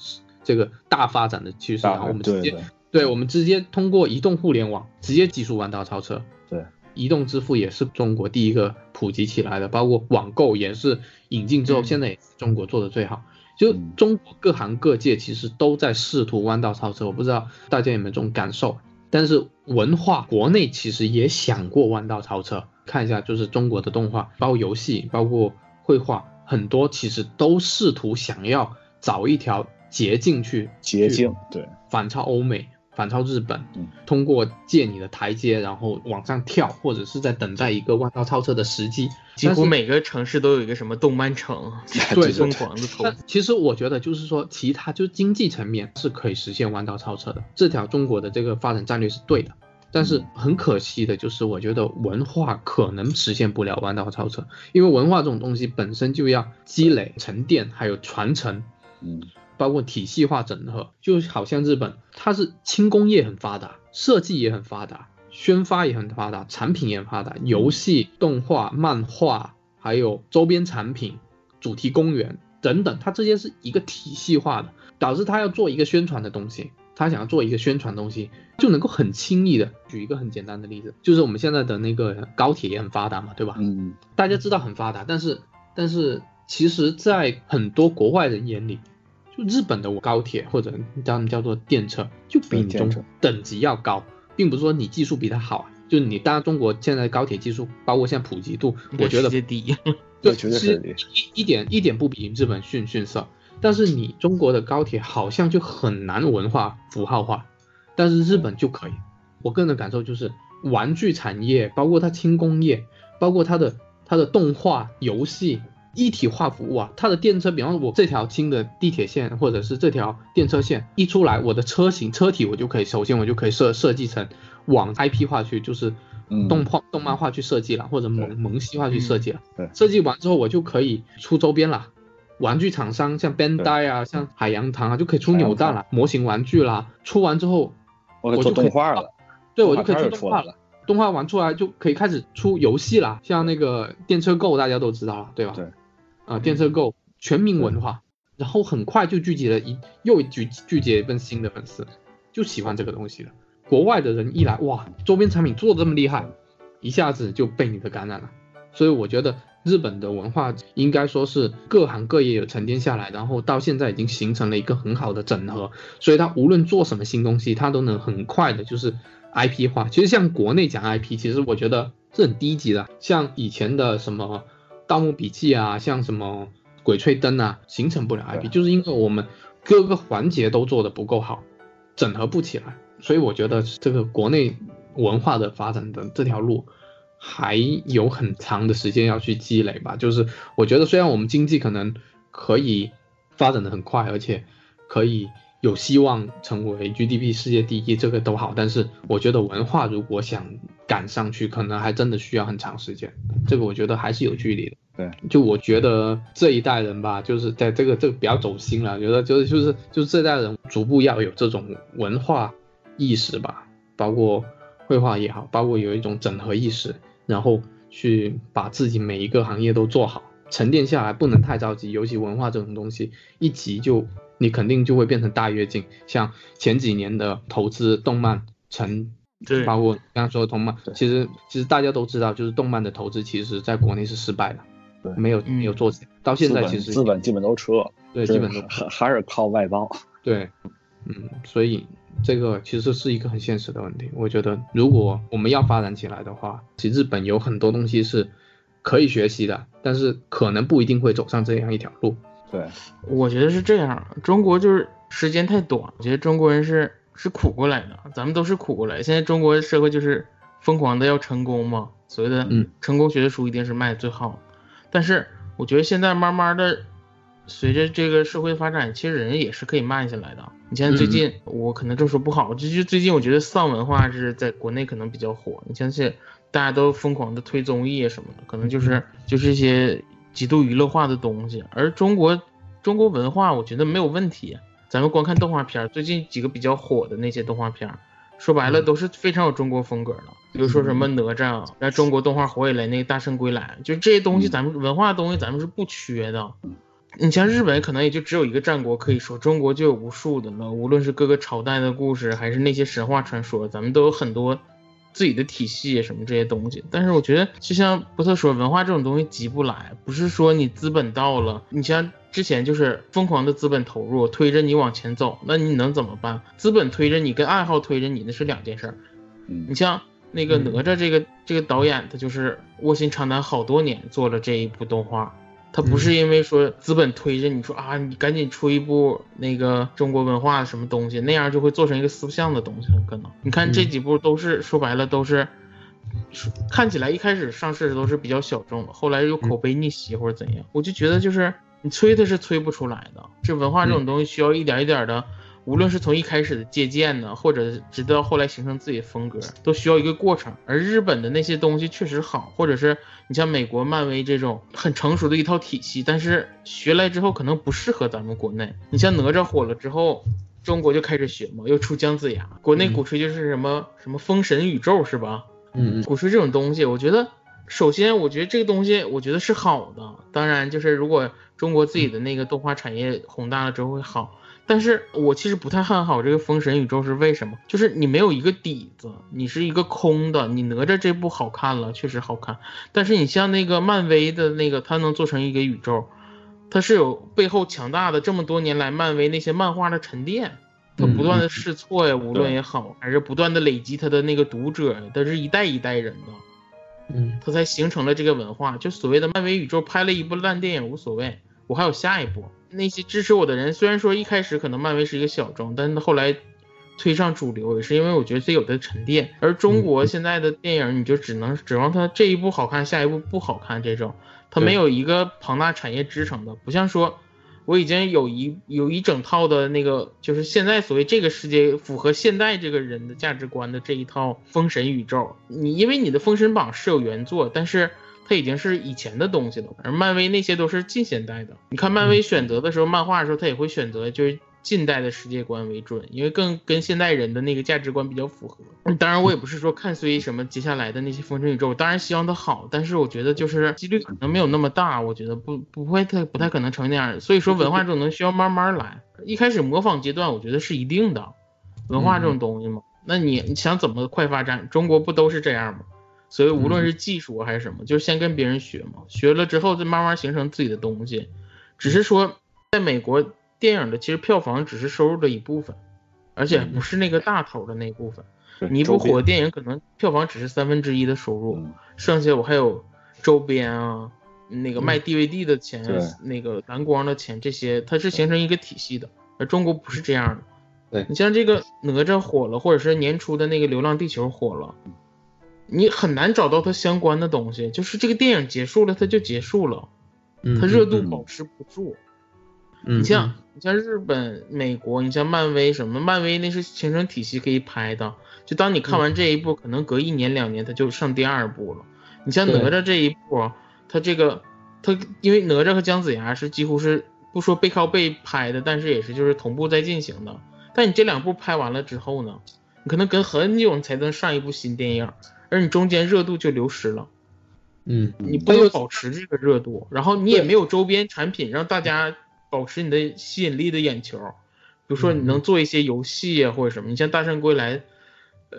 [SPEAKER 2] 这个大发展的趋势，然后我们直接，对，我们直接通过移动互联网直接技术弯道超车。
[SPEAKER 3] 对。
[SPEAKER 2] 移动支付也是中国第一个普及起来的，包括网购也是引进之后，现在也是中国做的最好。就中国各行各界其实都在试图弯道超车，我不知道大家有没有这种感受。但是文化国内其实也想过弯道超车，看一下就是中国的动画，包括游戏，包括绘画，很多其实都试图想要找一条捷径去
[SPEAKER 3] 捷径，对，
[SPEAKER 2] 反超欧美。反超日本，通过借你的台阶，然后往上跳，或者是在等待一个弯道超车的时机。
[SPEAKER 1] 几乎每个城市都有一个什么动漫城，
[SPEAKER 3] 对，
[SPEAKER 1] 疯狂的投。
[SPEAKER 2] 其实我觉得就是说，其他就经济层面是可以实现弯道超车的，这条中国的这个发展战略是对的。但是很可惜的就是，我觉得文化可能实现不了弯道超车，因为文化这种东西本身就要积累、沉淀，还有传承。
[SPEAKER 3] 嗯。
[SPEAKER 2] 包括体系化整合，就好像日本，它是轻工业很发达，设计也很发达，宣发也很发达，产品也很发达，游戏、动画、漫画，还有周边产品、主题公园等等，它这些是一个体系化的，导致它要做一个宣传的东西，它想要做一个宣传东西，就能够很轻易的。举一个很简单的例子，就是我们现在的那个高铁也很发达嘛，对吧？
[SPEAKER 3] 嗯，
[SPEAKER 2] 大家知道很发达，但是但是其实，在很多国外人眼里。就日本的高铁或者叫叫做电车，就比你中等级要高，并不是说你技术比他好啊。就你当然中国现在高铁技术，包括现在普及度，我觉得
[SPEAKER 1] 第一，
[SPEAKER 3] 对，绝对是
[SPEAKER 2] 一一点一点不比日本逊逊色。但是你中国的高铁好像就很难文化符号化，但是日本就可以。我个人的感受就是，玩具产业，包括它轻工业，包括它的它的动画游戏。一体化服务啊，它的电车，比方说我这条新的地铁线或者是这条电车线一出来，我的车型车体我就可以，首先我就可以设设计成往 IP 化去，就是动画动漫化去设计了，或者萌萌系化去设计了。
[SPEAKER 3] 对，
[SPEAKER 2] 设计完之后我就可以出周边了。玩具厂商像 Bandai 啊，像海洋堂啊，就可以出扭蛋了，模型玩具啦。出完之后，
[SPEAKER 3] 我就动画了。
[SPEAKER 2] 对，我就可以出动画了。动画完出来就可以开始出游戏了，像那个电车购大家都知道了，对吧？
[SPEAKER 3] 对。
[SPEAKER 2] 啊，电车购全民文化，然后很快就聚集了一又聚聚集了一份新的粉丝，就喜欢这个东西了。国外的人一来，哇，周边产品做的这么厉害，一下子就被你的感染了。所以我觉得日本的文化应该说是各行各业有沉淀下来，然后到现在已经形成了一个很好的整合。所以它无论做什么新东西，它都能很快的就是 IP 化。其实像国内讲 IP，其实我觉得是很低级的，像以前的什么。盗墓笔记啊，像什么鬼吹灯啊，形成不了 IP，就是因为我们各个环节都做的不够好，整合不起来，所以我觉得这个国内文化的发展的这条路还有很长的时间要去积累吧。就是我觉得虽然我们经济可能可以发展的很快，而且可以有希望成为 GDP 世界第一，这个都好，但是我觉得文化如果想赶上去，可能还真的需要很长时间。这个我觉得还是有距离的。
[SPEAKER 3] 对，
[SPEAKER 2] 就我觉得这一代人吧，就是在这个这个比较走心了，觉得就是就是就是这代人逐步要有这种文化意识吧，包括绘画也好，包括有一种整合意识，然后去把自己每一个行业都做好，沉淀下来，不能太着急，尤其文化这种东西一急就你肯定就会变成大跃进，像前几年的投资动漫成。
[SPEAKER 1] 对，
[SPEAKER 2] 包括刚刚说的动漫，其实其实大家都知道，就是动漫的投资，其实在国内是失败的，
[SPEAKER 3] 对，
[SPEAKER 2] 没有没有做起来，到现在其实
[SPEAKER 3] 资本基本都撤，
[SPEAKER 2] 对，基本都
[SPEAKER 3] 还还是靠外包，
[SPEAKER 2] 对，嗯，所以这个其实是一个很现实的问题。我觉得如果我们要发展起来的话，其实日本有很多东西是可以学习的，但是可能不一定会走上这样一条路。
[SPEAKER 3] 对，
[SPEAKER 1] 我觉得是这样，中国就是时间太短，我觉得中国人是。是苦过来的，咱们都是苦过来。现在中国社会就是疯狂的要成功嘛，所谓的成功学的书一定是卖的最好。但是我觉得现在慢慢的，随着这个社会发展，其实人也是可以慢下来的。你像最近，我可能这么说不好，就就最近我觉得丧文化是在国内可能比较火。你像是大家都疯狂的推综艺什么的，可能就是就是一些极度娱乐化的东西。而中国中国文化，我觉得没有问题。咱们光看动画片，最近几个比较火的那些动画片，说白了都是非常有中国风格的。比如说什么哪吒，让中国动画火起来，那个大圣归来，就这些东西，咱们文化东西咱们是不缺的。你像日本，可能也就只有一个战国可以说，中国就有无数的了。无论是各个朝代的故事，还是那些神话传说，咱们都有很多自己的体系什么这些东西。但是我觉得，就像波特说，文化这种东西急不来，不是说你资本到了，你像。之前就是疯狂的资本投入推着你往前走，那你能怎么办？资本推着你跟爱好推着你那是两件事儿。你像那个哪吒这个这个导演，他就是卧薪尝胆好多年做了这一部动画，他不是因为说资本推着你说啊，你赶紧出一部那个中国文化什么东西，那样就会做成一个四不像的东西了可能。你看这几部都是说白了都是，看起来一开始上市都是比较小众的，后来又口碑逆袭或者怎样，我就觉得就是。你催它是催不出来的，这文化这种东西需要一点一点的，无论是从一开始的借鉴呢，或者直到后来形成自己的风格，都需要一个过程。而日本的那些东西确实好，或者是你像美国漫威这种很成熟的一套体系，但是学来之后可能不适合咱们国内。你像哪吒火了之后，中国就开始学嘛，又出姜子牙，国内鼓吹就是什么什么封神宇宙是吧？
[SPEAKER 2] 嗯，
[SPEAKER 1] 鼓吹这种东西，我觉得首先我觉得这个东西我觉得是好的，当然就是如果。中国自己的那个动画产业宏大了之后会好，但是我其实不太看好这个封神宇宙是为什么？就是你没有一个底子，你是一个空的。你哪吒这部好看了，确实好看，但是你像那个漫威的那个，它能做成一个宇宙，它是有背后强大的这么多年来漫威那些漫画的沉淀，它不断的试错呀，无论也好，还是不断的累积它的那个读者，它是一代一代人的。
[SPEAKER 2] 嗯，
[SPEAKER 1] 它才形成了这个文化，就所谓的漫威宇宙拍了一部烂电影无所谓，我还有下一部。那些支持我的人，虽然说一开始可能漫威是一个小众，但是后来推上主流，也是因为我觉得它有的沉淀。而中国现在的电影，你就只能指望它这一部好看，下一部不好看这种，它没有一个庞大产业支撑的，不像说。我已经有一有一整套的那个，就是现在所谓这个世界符合现代这个人的价值观的这一套封神宇宙。你因为你的封神榜是有原作，但是它已经是以前的东西了，而漫威那些都是近现代的。你看漫威选择的时候，漫画的时候，他也会选择就是。近代的世界观为准，因为更跟现代人的那个价值观比较符合。当然，我也不是说看衰什么接下来的那些风神宇宙，当然希望它好，但是我觉得就是几率可能没有那么大，我觉得不不会太不太可能成那样。所以说文化这种东西需要慢慢来，一开始模仿阶段我觉得是一定的。文化这种东西嘛，那你你想怎么快发展？中国不都是这样吗？所以无论是技术还是什么，就是先跟别人学嘛，学了之后再慢慢形成自己的东西。只是说在美国。电影的其实票房只是收入的一部分，而且不是那个大头的那部分。你一部火的电影可能票房只是三分之一的收入，剩下我还有周边啊，那个卖 DVD 的钱，那个蓝光的钱，这些它是形成一个体系的。而中国不是这样的。
[SPEAKER 2] 对
[SPEAKER 1] 你像这个哪吒火了，或者是年初的那个流浪地球火了，你很难找到它相关的东西。就是这个电影结束了，它就结束了，它热度保持不住。
[SPEAKER 2] 你
[SPEAKER 1] 像你像日本、美国，你像漫威什么，漫威那是形成体系可以拍的。就当你看完这一部，可能隔一年两年，它就上第二部了。你像哪吒这一部，它这个它因为哪吒和姜子牙是几乎是不说背靠背拍的，但是也是就是同步在进行的。但你这两部拍完了之后呢，你可能隔很久你才能上一部新电影，而你中间热度就流失了。
[SPEAKER 2] 嗯，
[SPEAKER 1] 你不能保持这个热度，然后你也没有周边产品让大家。保持你的吸引力的眼球，比如说你能做一些游戏啊或者什么，你像《大圣归来》，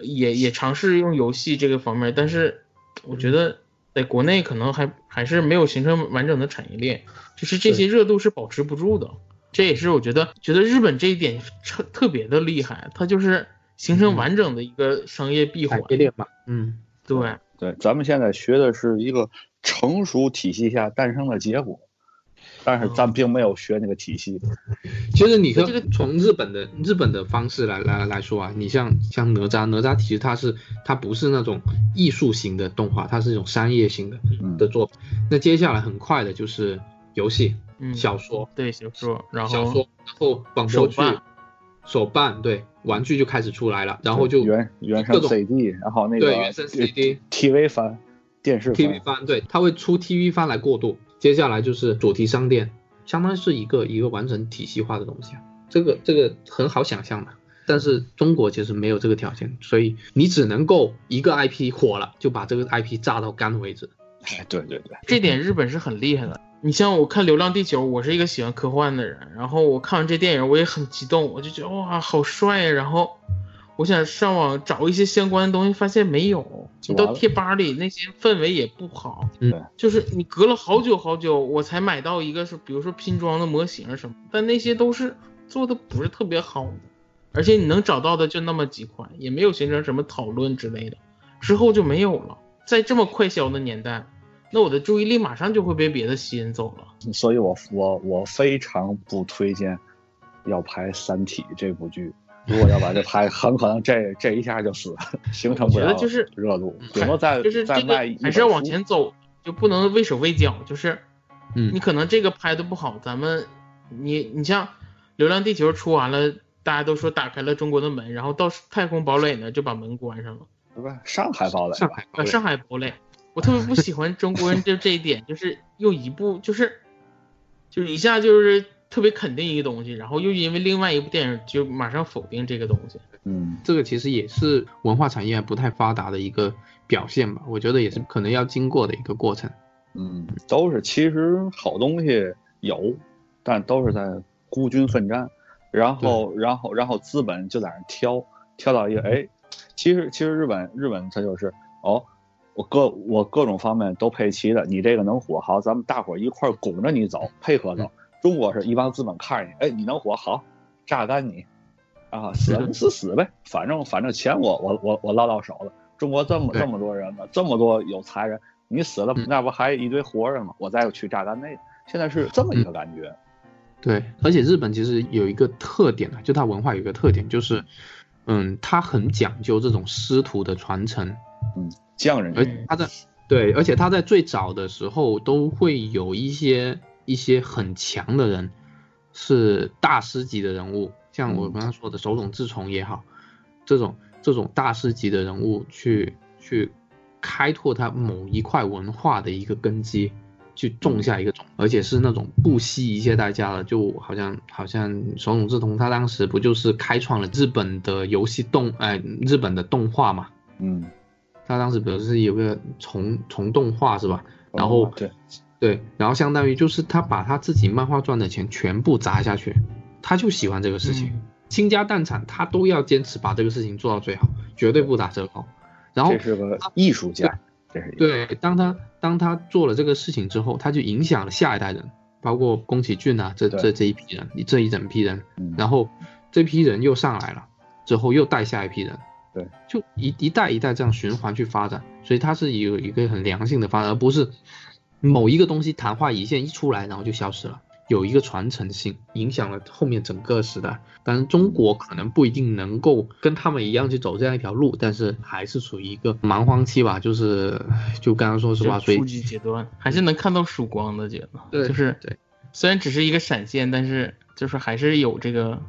[SPEAKER 1] 也也尝试用游戏这个方面，但是我觉得在国内可能还还是没有形成完整的产业链，就是这些热度是保持不住的。这也是我觉得觉得日本这一点特特别的厉害，它就是形成完整的一个商业闭环。
[SPEAKER 2] 产业链嘛，嗯，
[SPEAKER 1] 对
[SPEAKER 3] 对，咱们现在学的是一个成熟体系下诞生的结果。但是咱并没有学那个体系。
[SPEAKER 2] 其实你说从日本的日本的方式来来来说啊，你像像哪吒，哪吒其实它是它不是那种艺术型的动画，它是一种商业型的的作品。那接下来很快的就是游戏、嗯小说，
[SPEAKER 1] 对小说，然后
[SPEAKER 2] 小说，然后广播剧、手办，对玩具就开始出来了，然后就
[SPEAKER 3] 原原生 CD，然后那个
[SPEAKER 2] 对原生 CD、
[SPEAKER 3] TV 翻、电视
[SPEAKER 2] TV 翻，对，它会出 TV 翻来过渡。接下来就是主题商店，相当于是一个一个完整体系化的东西啊，这个这个很好想象的，但是中国其实没有这个条件，所以你只能够一个 IP 火了就把这个 IP 炸到干为止。
[SPEAKER 3] 哎，对对对，
[SPEAKER 1] 这点日本是很厉害的。你像我看《流浪地球》，我是一个喜欢科幻的人，然后我看完这电影我也很激动，我就觉得哇好帅呀，然后。我想上网找一些相关的东西，发现没有。你到贴吧里那些氛围也不好，
[SPEAKER 3] 嗯，
[SPEAKER 1] 就是你隔了好久好久，我才买到一个是，比如说拼装的模型什么，但那些都是做的不是特别好的，而且你能找到的就那么几款，也没有形成什么讨论之类的，之后就没有了。在这么快消的年代，那我的注意力马上就会被别的吸引走了。
[SPEAKER 3] 所以我我我非常不推荐要拍《三体》这部剧。如果要把这拍，很可能这这一下就死，形成不了热度。顶多再
[SPEAKER 1] 就是这个还是要往前走，就不能畏手畏脚。就是，
[SPEAKER 2] 嗯，
[SPEAKER 1] 你可能这个拍的不好，咱们你你像《流浪地球》出完了，大家都说打开了中国的门，然后到《太空堡垒》呢就把门关上了。
[SPEAKER 3] 不是上海堡垒，
[SPEAKER 2] 上海
[SPEAKER 1] 啊，上海堡垒。我特别不喜欢中国人就这一点，就是用一部就是，就是一下就是。特别肯定一个东西，然后又因为另外一部电影就马上否定这个东西。
[SPEAKER 3] 嗯，
[SPEAKER 2] 这个其实也是文化产业不太发达的一个表现吧？我觉得也是可能要经过的一个过程。
[SPEAKER 3] 嗯，都是其实好东西有，但都是在孤军奋战，然后然后然后资本就在那挑，挑到一个哎，其实其实日本日本它就是哦，我各我各种方面都配齐的，你这个能火好，咱们大伙一块拱着你走，配合走。中国是一帮资本看着你，哎，你能火好，榨干你，啊，死死死呗，反正反正钱我我我我捞到手了。中国这么这么多人呢，这么多有才人，你死了那不还一堆活人吗？我再去榨干那个，现在是这么一个感觉。
[SPEAKER 2] 对，而且日本其实有一个特点呢，就它文化有一个特点，就是，嗯，它很讲究这种师徒的传承，
[SPEAKER 3] 嗯，匠人，
[SPEAKER 2] 而他在对，而且他在最早的时候都会有一些。一些很强的人，是大师级的人物，像我刚刚说的手冢治虫也好，这种这种大师级的人物去去开拓他某一块文化的一个根基，去种下一个种，而且是那种不惜一切代价的，就好像好像手冢治虫他当时不就是开创了日本的游戏动哎日本的动画嘛，
[SPEAKER 3] 嗯，
[SPEAKER 2] 他当时不是有个虫虫动画是吧？然后
[SPEAKER 3] 对。
[SPEAKER 2] 对，然后相当于就是他把他自己漫画赚的钱全部砸下去，他就喜欢这个事情，倾家荡产他都要坚持把这个事情做到最好，绝对不打折扣。然后
[SPEAKER 3] 这是个艺术家，这是
[SPEAKER 2] 对。当他当他做了这个事情之后，他就影响了下一代人，包括宫崎骏啊，这这这一批人，这一整批人，然后这批人又上来了，之后又带下一批人，
[SPEAKER 3] 对，
[SPEAKER 2] 就一一代一代这样循环去发展，所以它是有一个很良性的发展，而不是。某一个东西昙花一现一出来，然后就消失了，有一个传承性，影响了后面整个时代。但是中国可能不一定能够跟他们一样去走这样一条路，但是还是处于一个蛮荒期吧，就是就刚刚说实话，
[SPEAKER 1] 初级阶段还是能看到曙光的阶段。
[SPEAKER 2] 对，
[SPEAKER 1] 就是
[SPEAKER 2] 对，
[SPEAKER 1] 虽然只是一个闪现，但是就是还是有这个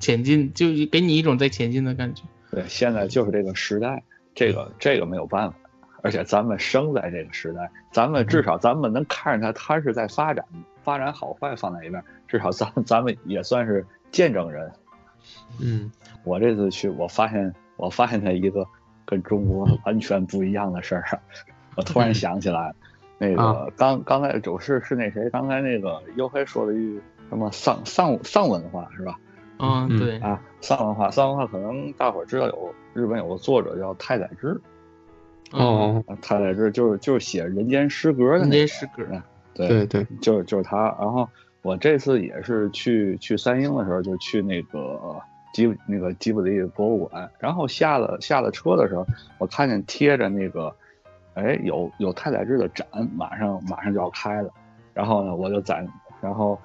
[SPEAKER 1] 前进，就给你一种在前进的感觉。
[SPEAKER 3] 对，现在就是这个时代，这个这个没有办法。而且咱们生在这个时代，咱们至少咱们能看着它，它是在发展，发展好坏放在一边，至少咱咱们也算是见证人。
[SPEAKER 2] 嗯，
[SPEAKER 3] 我这次去，我发现我发现了一个跟中国完全不一样的事儿，我突然想起来，那个刚刚才走是是那谁，刚才那个黝黑说了一句什么丧丧丧文化是吧？
[SPEAKER 1] 嗯，对
[SPEAKER 3] 啊，丧文化丧文化可能大伙儿知道有日本有个作者叫太宰治。
[SPEAKER 2] 哦，
[SPEAKER 3] 太宰治就是就是写人间失格的
[SPEAKER 1] 人间失格，
[SPEAKER 3] 对
[SPEAKER 2] 对对，
[SPEAKER 3] 就是就是他。然后我这次也是去去三英的时候，就去那个吉那个吉卜力博物馆。然后下了下了车的时候，我看见贴着那个，哎，有有太宰治的展，马上马上就要开了。然后呢，我就在然后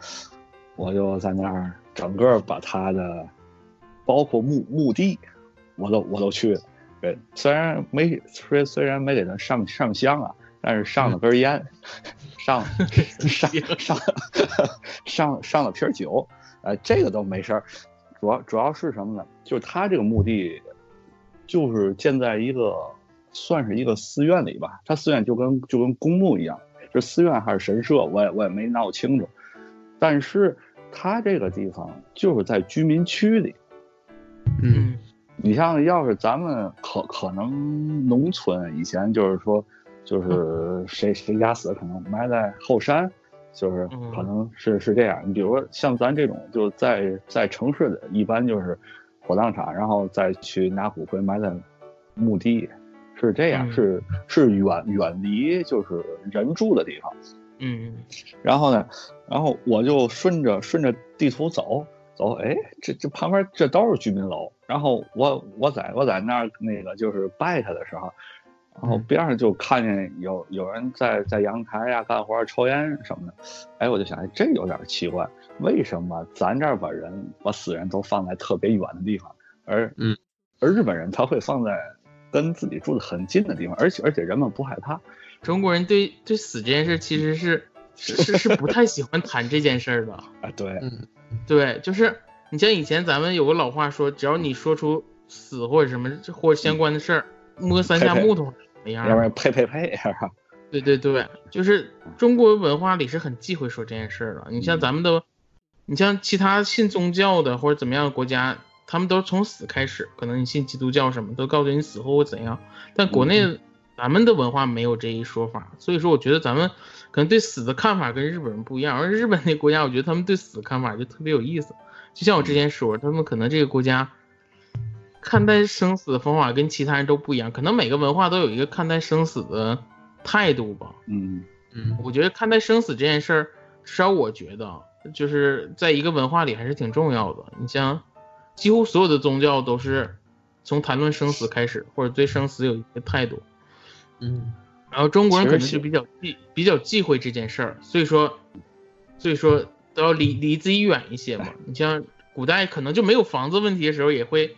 [SPEAKER 3] 我就在那儿整个把他的包括墓墓地，我都我都去了。对，虽然没虽虽然没给他上上香啊，但是上了根烟，上 上上 上上了瓶酒，呃，这个都没事儿。主要主要是什么呢？就是他这个墓地，就是建在一个算是一个寺院里吧。他寺院就跟就跟公墓一样，是寺院还是神社，我也我也没闹清楚。但是他这个地方就是在居民区里，
[SPEAKER 1] 嗯。
[SPEAKER 3] 你像，要是咱们可可能农村以前就是说，就是 谁谁家死可能埋在后山，就是可能是是这样。你比如说像咱这种，就在在城市的，一般就是火葬场，然后再去拿骨灰埋在墓地，是这样，是是远远离就是人住的地方。
[SPEAKER 1] 嗯。
[SPEAKER 3] 然后呢，然后我就顺着顺着地图走。走，哎，这这旁边这都是居民楼。然后我我在我在那儿那个就是拜他的时候，然后边上就看见有有人在在阳台呀干活抽烟什么的。哎，我就想，哎这有点奇怪，为什么咱这儿把人把死人都放在特别远的地方，而
[SPEAKER 2] 嗯，
[SPEAKER 3] 而日本人他会放在跟自己住的很近的地方，而且而且人们不害怕。
[SPEAKER 1] 中国人对对死这件事其实是是是是不太喜欢谈这件事儿的
[SPEAKER 3] 啊，对，
[SPEAKER 2] 嗯。
[SPEAKER 1] 对，就是你像以前咱们有个老话说，只要你说出死或者什么或者相关的事儿，摸三下木头怎么样？
[SPEAKER 3] 要不然呸呸呸？
[SPEAKER 1] 对对对，就是中国文化里是很忌讳说这件事儿的。你像咱们都，你像其他信宗教的或者怎么样的国家，他们都从死开始，可能你信基督教什么都告诉你死后会怎样，但国内咱们的文化没有这一说法，所以说我觉得咱们。可能对死的看法跟日本人不一样，而日本那国家，我觉得他们对死的看法就特别有意思。就像我之前说，他们可能这个国家看待生死的方法跟其他人都不一样，可能每个文化都有一个看待生死的态度吧。
[SPEAKER 3] 嗯
[SPEAKER 2] 嗯，
[SPEAKER 1] 我觉得看待生死这件事儿，至少我觉得就是在一个文化里还是挺重要的。你像几乎所有的宗教都是从谈论生死开始，或者对生死有一个态度。
[SPEAKER 2] 嗯。
[SPEAKER 1] 然后中国人可能就比较忌比较忌讳这件事儿，所以说，所以说都要离离自己远一些嘛。你像古代可能就没有房子问题的时候，也会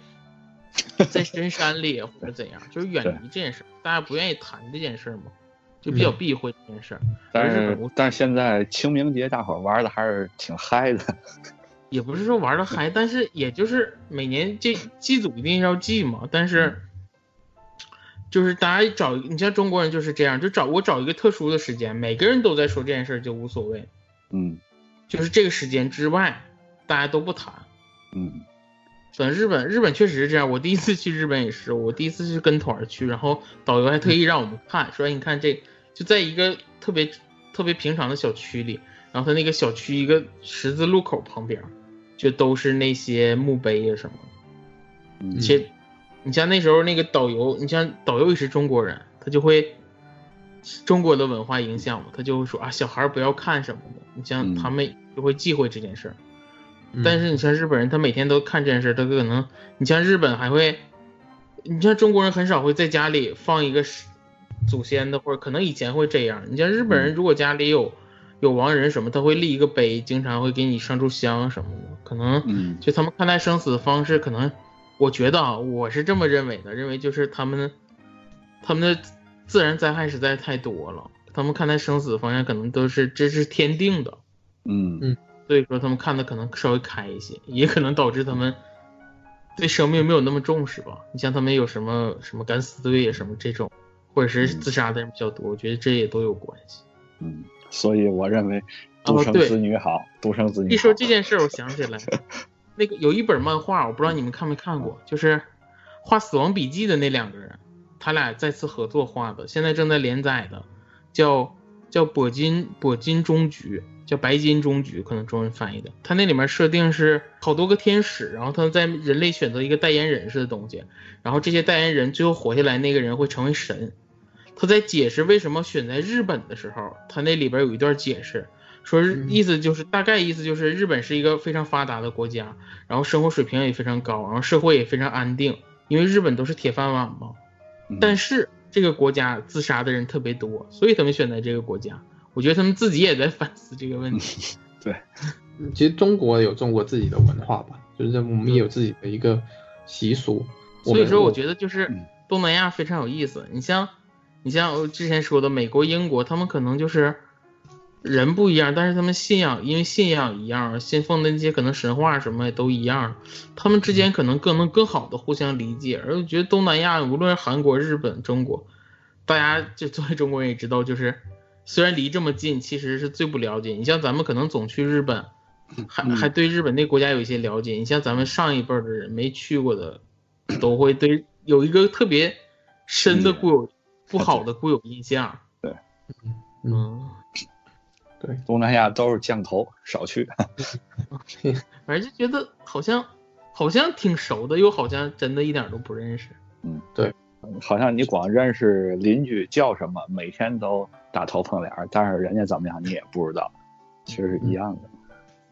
[SPEAKER 1] 在深山里或者怎样，就是远离这件事儿，大家不愿意谈这件事儿嘛，就比较避讳这件事儿。
[SPEAKER 3] 但是但是现在清明节大伙玩的还是挺嗨的，
[SPEAKER 1] 也不是说玩的嗨，但是也就是每年这祭祖一定要祭嘛，但是。就是大家找你像中国人就是这样，就找我找一个特殊的时间，每个人都在说这件事就无所谓，
[SPEAKER 3] 嗯，
[SPEAKER 1] 就是这个时间之外，大家都不谈，
[SPEAKER 3] 嗯，
[SPEAKER 1] 反正日本日本确实是这样，我第一次去日本也是，我第一次是跟团去，然后导游还特意让我们看，说你看这就在一个特别特别平常的小区里，然后他那个小区一个十字路口旁边，就都是那些墓碑啊什么，
[SPEAKER 3] 嗯，
[SPEAKER 1] 且。你像那时候那个导游，你像导游也是中国人，他就会中国的文化影响嘛，他就会说啊，小孩不要看什么的。你像他们就会忌讳这件事儿，但是你像日本人，他每天都看这件事儿，他可能你像日本还会，你像中国人很少会在家里放一个祖先的，或者可能以前会这样。你像日本人，如果家里有有亡人什么，他会立一个碑，经常会给你上柱香什么的，可能就他们看待生死的方式可能。我觉得啊，我是这么认为的，认为就是他们，他们的自然灾害实在太多了，他们看待生死的方向可能都是这是天定的，
[SPEAKER 3] 嗯
[SPEAKER 2] 嗯，
[SPEAKER 1] 所以说他们看的可能稍微开一些，也可能导致他们对生命没有那么重视吧。你像他们有什么什么敢死队啊什么这种，或者是自杀的人比较多，我觉得这也都有关系。
[SPEAKER 3] 嗯，所以我认为独生子女好，独生子女。
[SPEAKER 1] 一说这件事，我想起来。那个有一本漫画，我不知道你们看没看过，就是画《死亡笔记》的那两个人，他俩再次合作画的，现在正在连载的，叫叫铂金铂金终局，叫白金终局，可能中文翻译的。他那里面设定是好多个天使，然后他在人类选择一个代言人似的东西，然后这些代言人最后活下来，那个人会成为神。他在解释为什么选在日本的时候，他那里边有一段解释。说意思就是大概意思就是日本是一个非常发达的国家，然后生活水平也非常高，然后社会也非常安定，因为日本都是铁饭碗嘛。但是这个国家自杀的人特别多，所以他们选择这个国家。我觉得他们自己也在反思这个问题。
[SPEAKER 3] 对，
[SPEAKER 2] 其实中国有中国自己的文化吧，就是我们也有自己的一个习俗。
[SPEAKER 1] 所以说，我觉得就是东南亚非常有意思。你像，你像我之前说的美国、英国，他们可能就是人不一样，但是他们信仰因为信仰一样，信奉的那些可能神话什么都一样，他们之间可能更能更好的互相理解。而我觉得东南亚，无论是韩国、日本、中国，大家就作为中国人也知道，就是虽然离这么近，其实是最不了解。你像咱们可能总去日本，还还对日本那国家有一些了解。你像咱们上一辈的人没去过的。都会对有一个特别深的固有不好的固有印象。
[SPEAKER 3] 对，
[SPEAKER 2] 嗯，对，
[SPEAKER 3] 东南亚都是降头，少去。
[SPEAKER 1] 反正就觉得好像好像挺熟的，又好像真的一点都不认识。
[SPEAKER 3] 嗯，
[SPEAKER 2] 对，
[SPEAKER 3] 好像你光认识邻居叫什么，每天都打头碰脸，但是人家怎么样你也不知道，其实是一样的。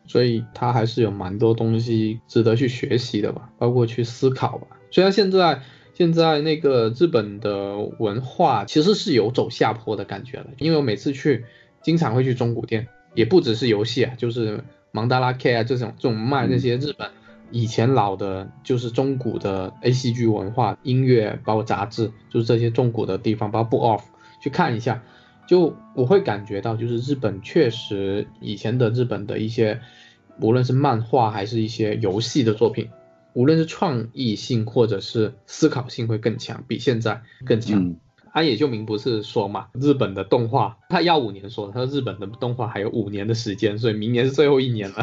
[SPEAKER 2] 所以他还是有蛮多东西值得去学习的吧，包括去思考吧。虽然现在现在那个日本的文化其实是有走下坡的感觉了，因为我每次去，经常会去中古店，也不只是游戏啊，就是芒达拉 K 啊这种这种卖那些日本以前老的，就是中古的 A C G 文化音乐，包括杂志，就是这些中古的地方，包括 Book Off 去看一下，就我会感觉到，就是日本确实以前的日本的一些，无论是漫画还是一些游戏的作品。无论是创意性或者是思考性会更强，比现在更强。安野秀明不是说嘛，日本的动画他要五年说，他说日本的动画还有五年的时间，所以明年是最后一年了。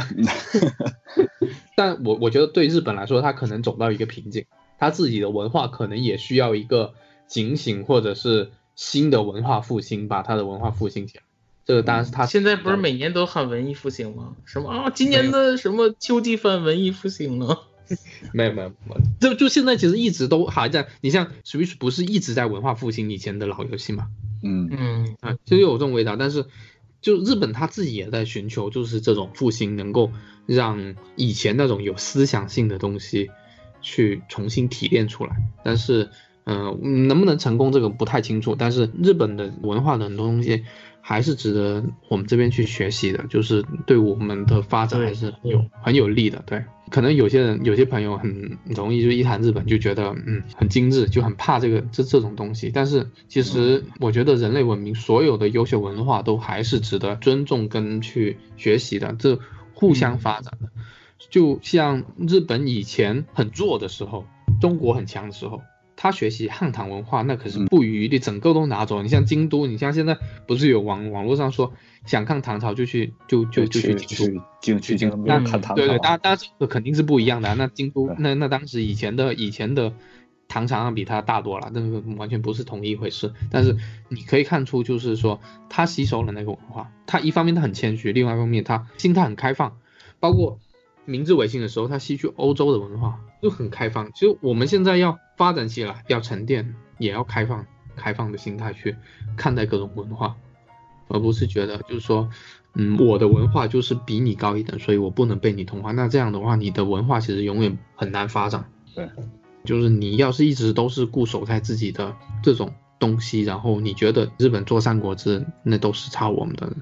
[SPEAKER 2] 但我我觉得对日本来说，他可能走到一个瓶颈，他自己的文化可能也需要一个警醒，或者是新的文化复兴，把他的文化复兴起来。这个当然是他
[SPEAKER 1] 现在不是每年都喊文艺复兴吗？什么啊，今年的什么秋季番文艺复兴呢？
[SPEAKER 2] 没有没有没有，就就现在其实一直都还在。你像 Switch 不是一直在文化复兴以前的老游戏嘛？
[SPEAKER 3] 嗯
[SPEAKER 1] 嗯
[SPEAKER 2] 啊，就有这种味道。但是就日本他自己也在寻求，就是这种复兴能够让以前那种有思想性的东西去重新提炼出来。但是嗯，能不能成功这个不太清楚。但是日本的文化的很多东西。还是值得我们这边去学习的，就是对我们的发展还是有很有利的。对，可能有些人有些朋友很容易就一谈日本就觉得嗯很精致，就很怕这个这这种东西。但是其实我觉得人类文明所有的优秀文化都还是值得尊重跟去学习的，这互相发展的。就像日本以前很弱的时候，中国很强的时候。他学习汉唐文化，那可是不遗余力，整个都拿走。你像京都，你像现在不是有网网络上说想看唐朝就去就就就去京都，
[SPEAKER 3] 京去京都
[SPEAKER 2] 那
[SPEAKER 3] 看唐朝。
[SPEAKER 2] 对对，大大这个肯定是不一样的。那京都那那当时以前的以前的唐朝比他大多了，那个完全不是同一回事。但是你可以看出，就是说他吸收了那个文化，他一方面他很谦虚，另外一方面他心态很开放，包括。明治维新的时候，他吸取欧洲的文化就很开放。其实我们现在要发展起来，要沉淀，也要开放、开放的心态去看待各种文化，而不是觉得就是说，嗯，我的文化就是比你高一等，所以我不能被你同化。那这样的话，你的文化其实永远很难发展。
[SPEAKER 3] 对，
[SPEAKER 2] 就是你要是一直都是固守在自己的这种东西，然后你觉得日本做三国志那都是抄我们的，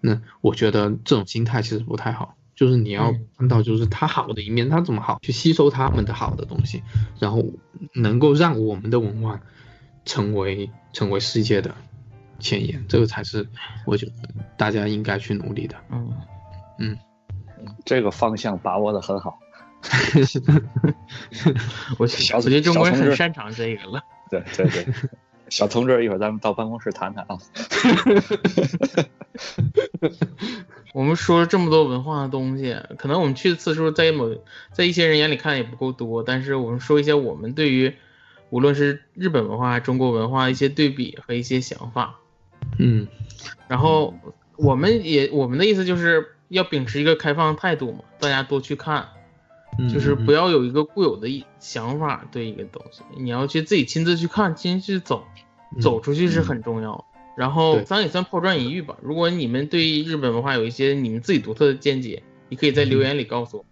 [SPEAKER 2] 那我觉得这种心态其实不太好。就是你要看到，就是他好的一面，他怎么好，去吸收他们的好的东西，然后能够让我们的文化成为成为世界的前沿，这个才是我觉得大家应该去努力的。
[SPEAKER 1] 嗯
[SPEAKER 2] 嗯，
[SPEAKER 3] 这个方向把握的很好。
[SPEAKER 1] 我我觉得中国人很擅长这个了。
[SPEAKER 3] 对对对。小同志，一会儿咱们到办公室谈谈啊。
[SPEAKER 1] 我们说了这么多文化的东西，可能我们去的次数在某在一些人眼里看也不够多，但是我们说一些我们对于无论是日本文化、中国文化一些对比和一些想法。
[SPEAKER 2] 嗯，
[SPEAKER 1] 然后我们也我们的意思就是要秉持一个开放态度嘛，大家多去看。就是不要有一个固有的一想法对一个东西，你要去自己亲自去看，亲自去走，走出去是很重要。然后咱也算抛砖引玉吧。如果你们对日本文化有一些你们自己独特的见解，你可以在留言里告诉我。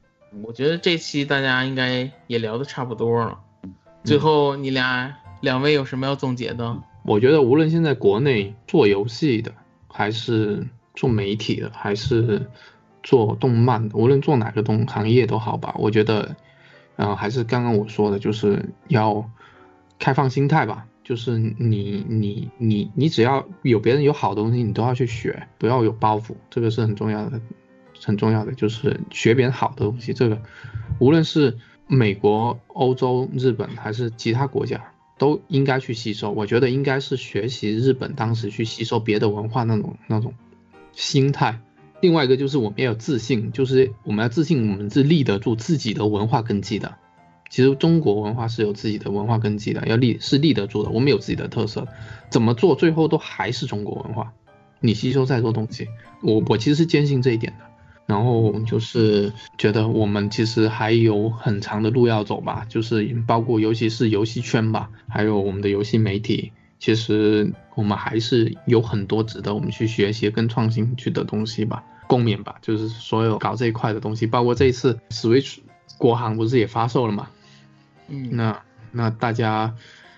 [SPEAKER 1] 我觉得这期大家应该也聊的差不多了。最后你俩两位有什么要总结的？
[SPEAKER 2] 我觉得无论现在国内做游戏的，还是做媒体的，还是。做动漫，无论做哪个东行业都好吧，我觉得，嗯，还是刚刚我说的，就是要开放心态吧。就是你你你你只要有别人有好东西，你都要去学，不要有包袱，这个是很重要的，很重要的。就是学别人好的东西，这个无论是美国、欧洲、日本还是其他国家，都应该去吸收。我觉得应该是学习日本当时去吸收别的文化那种那种心态。另外一个就是我们要自信，就是我们要自信，我们是立得住自己的文化根基的。其实中国文化是有自己的文化根基的，要立是立得住的。我们有自己的特色，怎么做最后都还是中国文化。你吸收再多东西，我我其实是坚信这一点的。然后就是觉得我们其实还有很长的路要走吧，就是包括尤其是游戏圈吧，还有我们的游戏媒体，其实我们还是有很多值得我们去学习跟创新去的东西吧，共勉吧。就是所有搞这一块的东西，包括这一次 Switch 国行不是也发售了嘛？
[SPEAKER 1] 嗯，
[SPEAKER 2] 那那大家，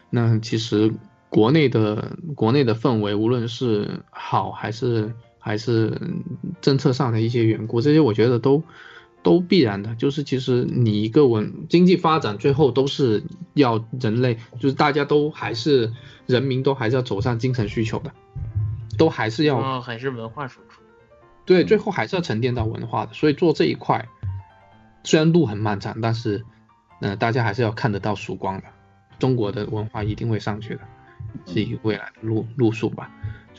[SPEAKER 2] 那其实国内的国内的氛围，无论是好还是还是政策上的一些缘故，这些我觉得都都必然的。就是其实你一个文经济发展，最后都是要人类，就是大家都还是人民都还是要走上精神需求的，都还是要
[SPEAKER 1] 还是文化输出。
[SPEAKER 2] 对，最后还是要沉淀到文化的。所以做这一块，虽然路很漫长，但是。呃大家还是要看得到曙光的，中国的文化一定会上去的，是一个未来的路路数吧。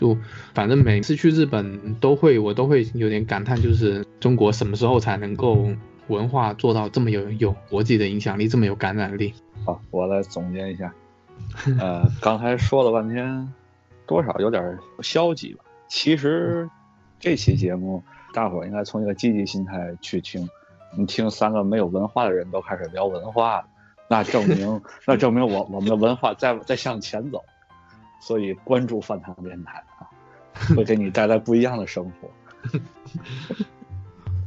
[SPEAKER 2] 就反正每次去日本都会，我都会有点感叹，就是中国什么时候才能够文化做到这么有有国际的影响力，这么有感染力？
[SPEAKER 3] 好，我来总结一下，呃，刚才说了半天，多少有点消极吧。其实这期节目大伙应该从一个积极心态去听。你听三个没有文化的人都开始聊文化了，那证明 那证明我我们的文化在在向前走，所以关注饭堂电台啊，会给你带来不一样的生活。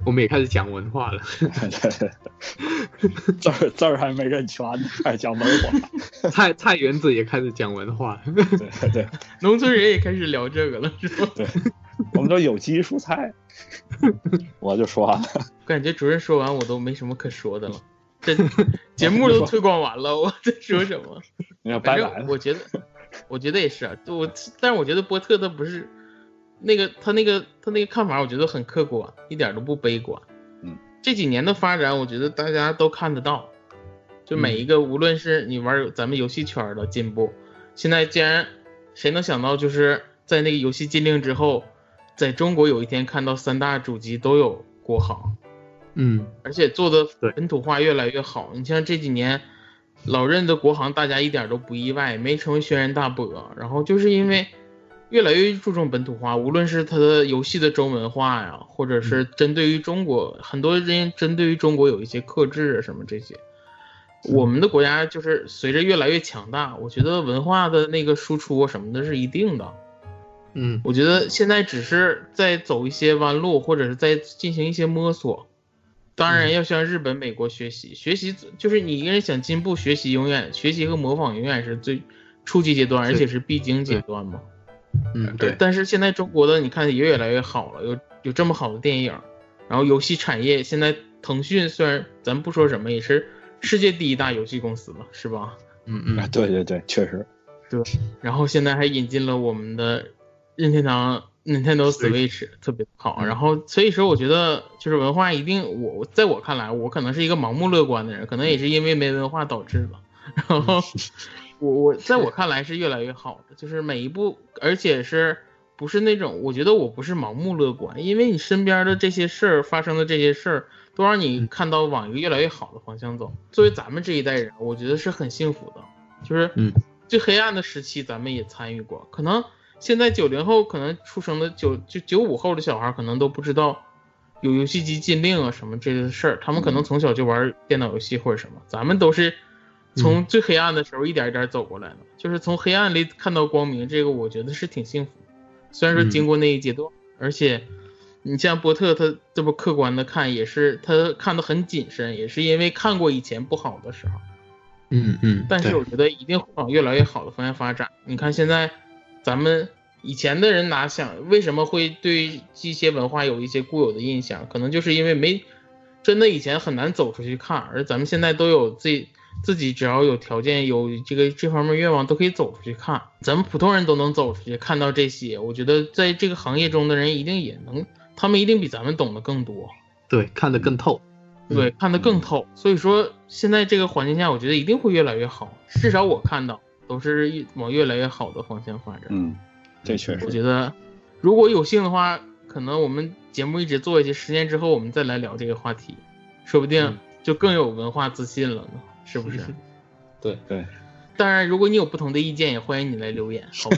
[SPEAKER 2] 我们也开始讲文化了，
[SPEAKER 3] 字儿字儿还没认全，开始讲文化。
[SPEAKER 2] 菜菜园子也开始讲文化，
[SPEAKER 3] 对对，
[SPEAKER 1] 农村人也开始聊这个了，是吧？
[SPEAKER 3] 对。我们都有机蔬菜，我就说，
[SPEAKER 1] 感觉主任说完我都没什么可说的了，这节目都推广完了，我在说什么？拜拜我觉得，我觉得也是啊，我但是我觉得波特他不是那个他那个他那个看法，我觉得很客观，一点都不悲观。
[SPEAKER 3] 嗯，
[SPEAKER 1] 这几年的发展，我觉得大家都看得到，就每一个无论是你玩咱们游戏圈的进步，现在竟然谁能想到，就是在那个游戏禁令之后。在中国有一天看到三大主机都有国行，
[SPEAKER 2] 嗯，
[SPEAKER 1] 而且做的本土化越来越好。你像这几年老任的国行，大家一点都不意外，没成为轩然大波。然后就是因为越来越注重本土化，无论是它的游戏的中文化呀，或者是针对于中国，很多人针对于中国有一些克制啊什么这些。我们的国家就是随着越来越强大，我觉得文化的那个输出什么的是一定的。
[SPEAKER 2] 嗯，
[SPEAKER 1] 我觉得现在只是在走一些弯路，或者是在进行一些摸索。当然要向日本、美国学习，学习就是你一个人想进步，学习永远学习和模仿永远是最初级阶段，而且是必经阶段嘛。
[SPEAKER 2] 嗯，对。
[SPEAKER 1] 但是现在中国的你看也越来越好了，有有这么好的电影，然后游戏产业现在腾讯虽然咱不说什么，也是世界第一大游戏公司了，是吧？
[SPEAKER 2] 嗯嗯，
[SPEAKER 3] 对对对，确实。
[SPEAKER 1] 对。然后现在还引进了我们的。任天堂 Nintendo Switch 特别好，然后所以说我觉得就是文化一定，我在我看来，我可能是一个盲目乐观的人，可能也是因为没文化导致的。然后我我在我看来是越来越好的，就是每一步，而且是不是那种，我觉得我不是盲目乐观，因为你身边的这些事儿发生的这些事儿，都让你看到往一个越来越好的方向走。作为咱们这一代人，我觉得是很幸福的，就是最黑暗的时期咱们也参与过，可能。现在九零后可能出生的九就九五后的小孩可能都不知道有游戏机禁令啊什么这些事儿，他们可能从小就玩电脑游戏或者什么，咱们都是从最黑暗的时候一点一点走过来的，就是从黑暗里看到光明，这个我觉得是挺幸福。虽然说经过那一阶段，而且你像波特他这么客观的看，也是他看的很谨慎，也是因为看过以前不好的时候。
[SPEAKER 2] 嗯嗯。
[SPEAKER 1] 但是我觉得一定会往越来越好的方向发展。你看现在。咱们以前的人哪想为什么会对这些文化有一些固有的印象？可能就是因为没真的以前很难走出去看，而咱们现在都有自己自己只要有条件有这个这方面愿望都可以走出去看，咱们普通人都能走出去看到这些。我觉得在这个行业中的人一定也能，他们一定比咱们懂得更多，
[SPEAKER 2] 对，看得更透。
[SPEAKER 1] 对，看得更透。所以说，现在这个环境下，我觉得一定会越来越好。至少我看到都是往越来越好的方向发展。
[SPEAKER 3] 嗯，这确实。
[SPEAKER 1] 我觉得，如果有幸的话，可能我们节目一直做一些十年之后，我们再来聊这个话题，说不定就更有文化自信了呢，是不是？
[SPEAKER 2] 对
[SPEAKER 3] 对。
[SPEAKER 1] 当然，如果你有不同的意见，也欢迎你来留言，好吗？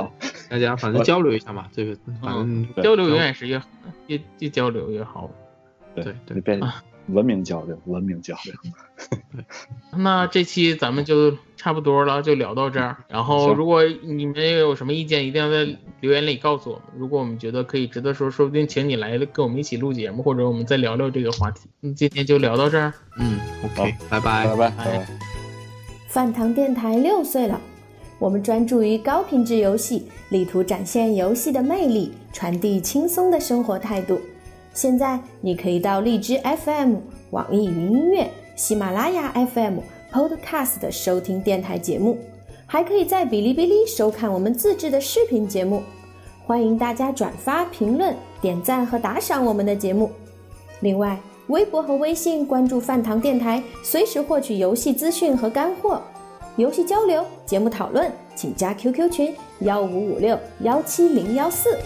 [SPEAKER 3] 好，
[SPEAKER 2] 大家反正交流一下嘛，这个反正
[SPEAKER 1] 交流永远是越越越交流越好。
[SPEAKER 2] 对
[SPEAKER 3] 对，变文明交流，文明交流。
[SPEAKER 1] 那这期咱们就差不多了，就聊到这儿。然后，如果你们有什么意见，一定要在留言里告诉我们。如果我们觉得可以值得说，说不定请你来跟我们一起录节目，或者我们再聊聊这个话题。那今天就聊到这儿。
[SPEAKER 2] 嗯，OK，拜
[SPEAKER 3] 拜拜
[SPEAKER 2] 拜
[SPEAKER 3] 拜。
[SPEAKER 4] 饭堂电台六岁了，我们专注于高品质游戏，力图展现游戏的魅力，传递轻松的生活态度。现在你可以到荔枝 FM、网易云音乐、喜马拉雅 FM、Podcast 收听电台节目，还可以在哔哩哔哩收看我们自制的视频节目。欢迎大家转发、评论、点赞和打赏我们的节目。另外，微博和微信关注饭堂电台，随时获取游戏资讯和干货。游戏交流、节目讨论，请加 QQ 群：幺五五六幺七零幺四。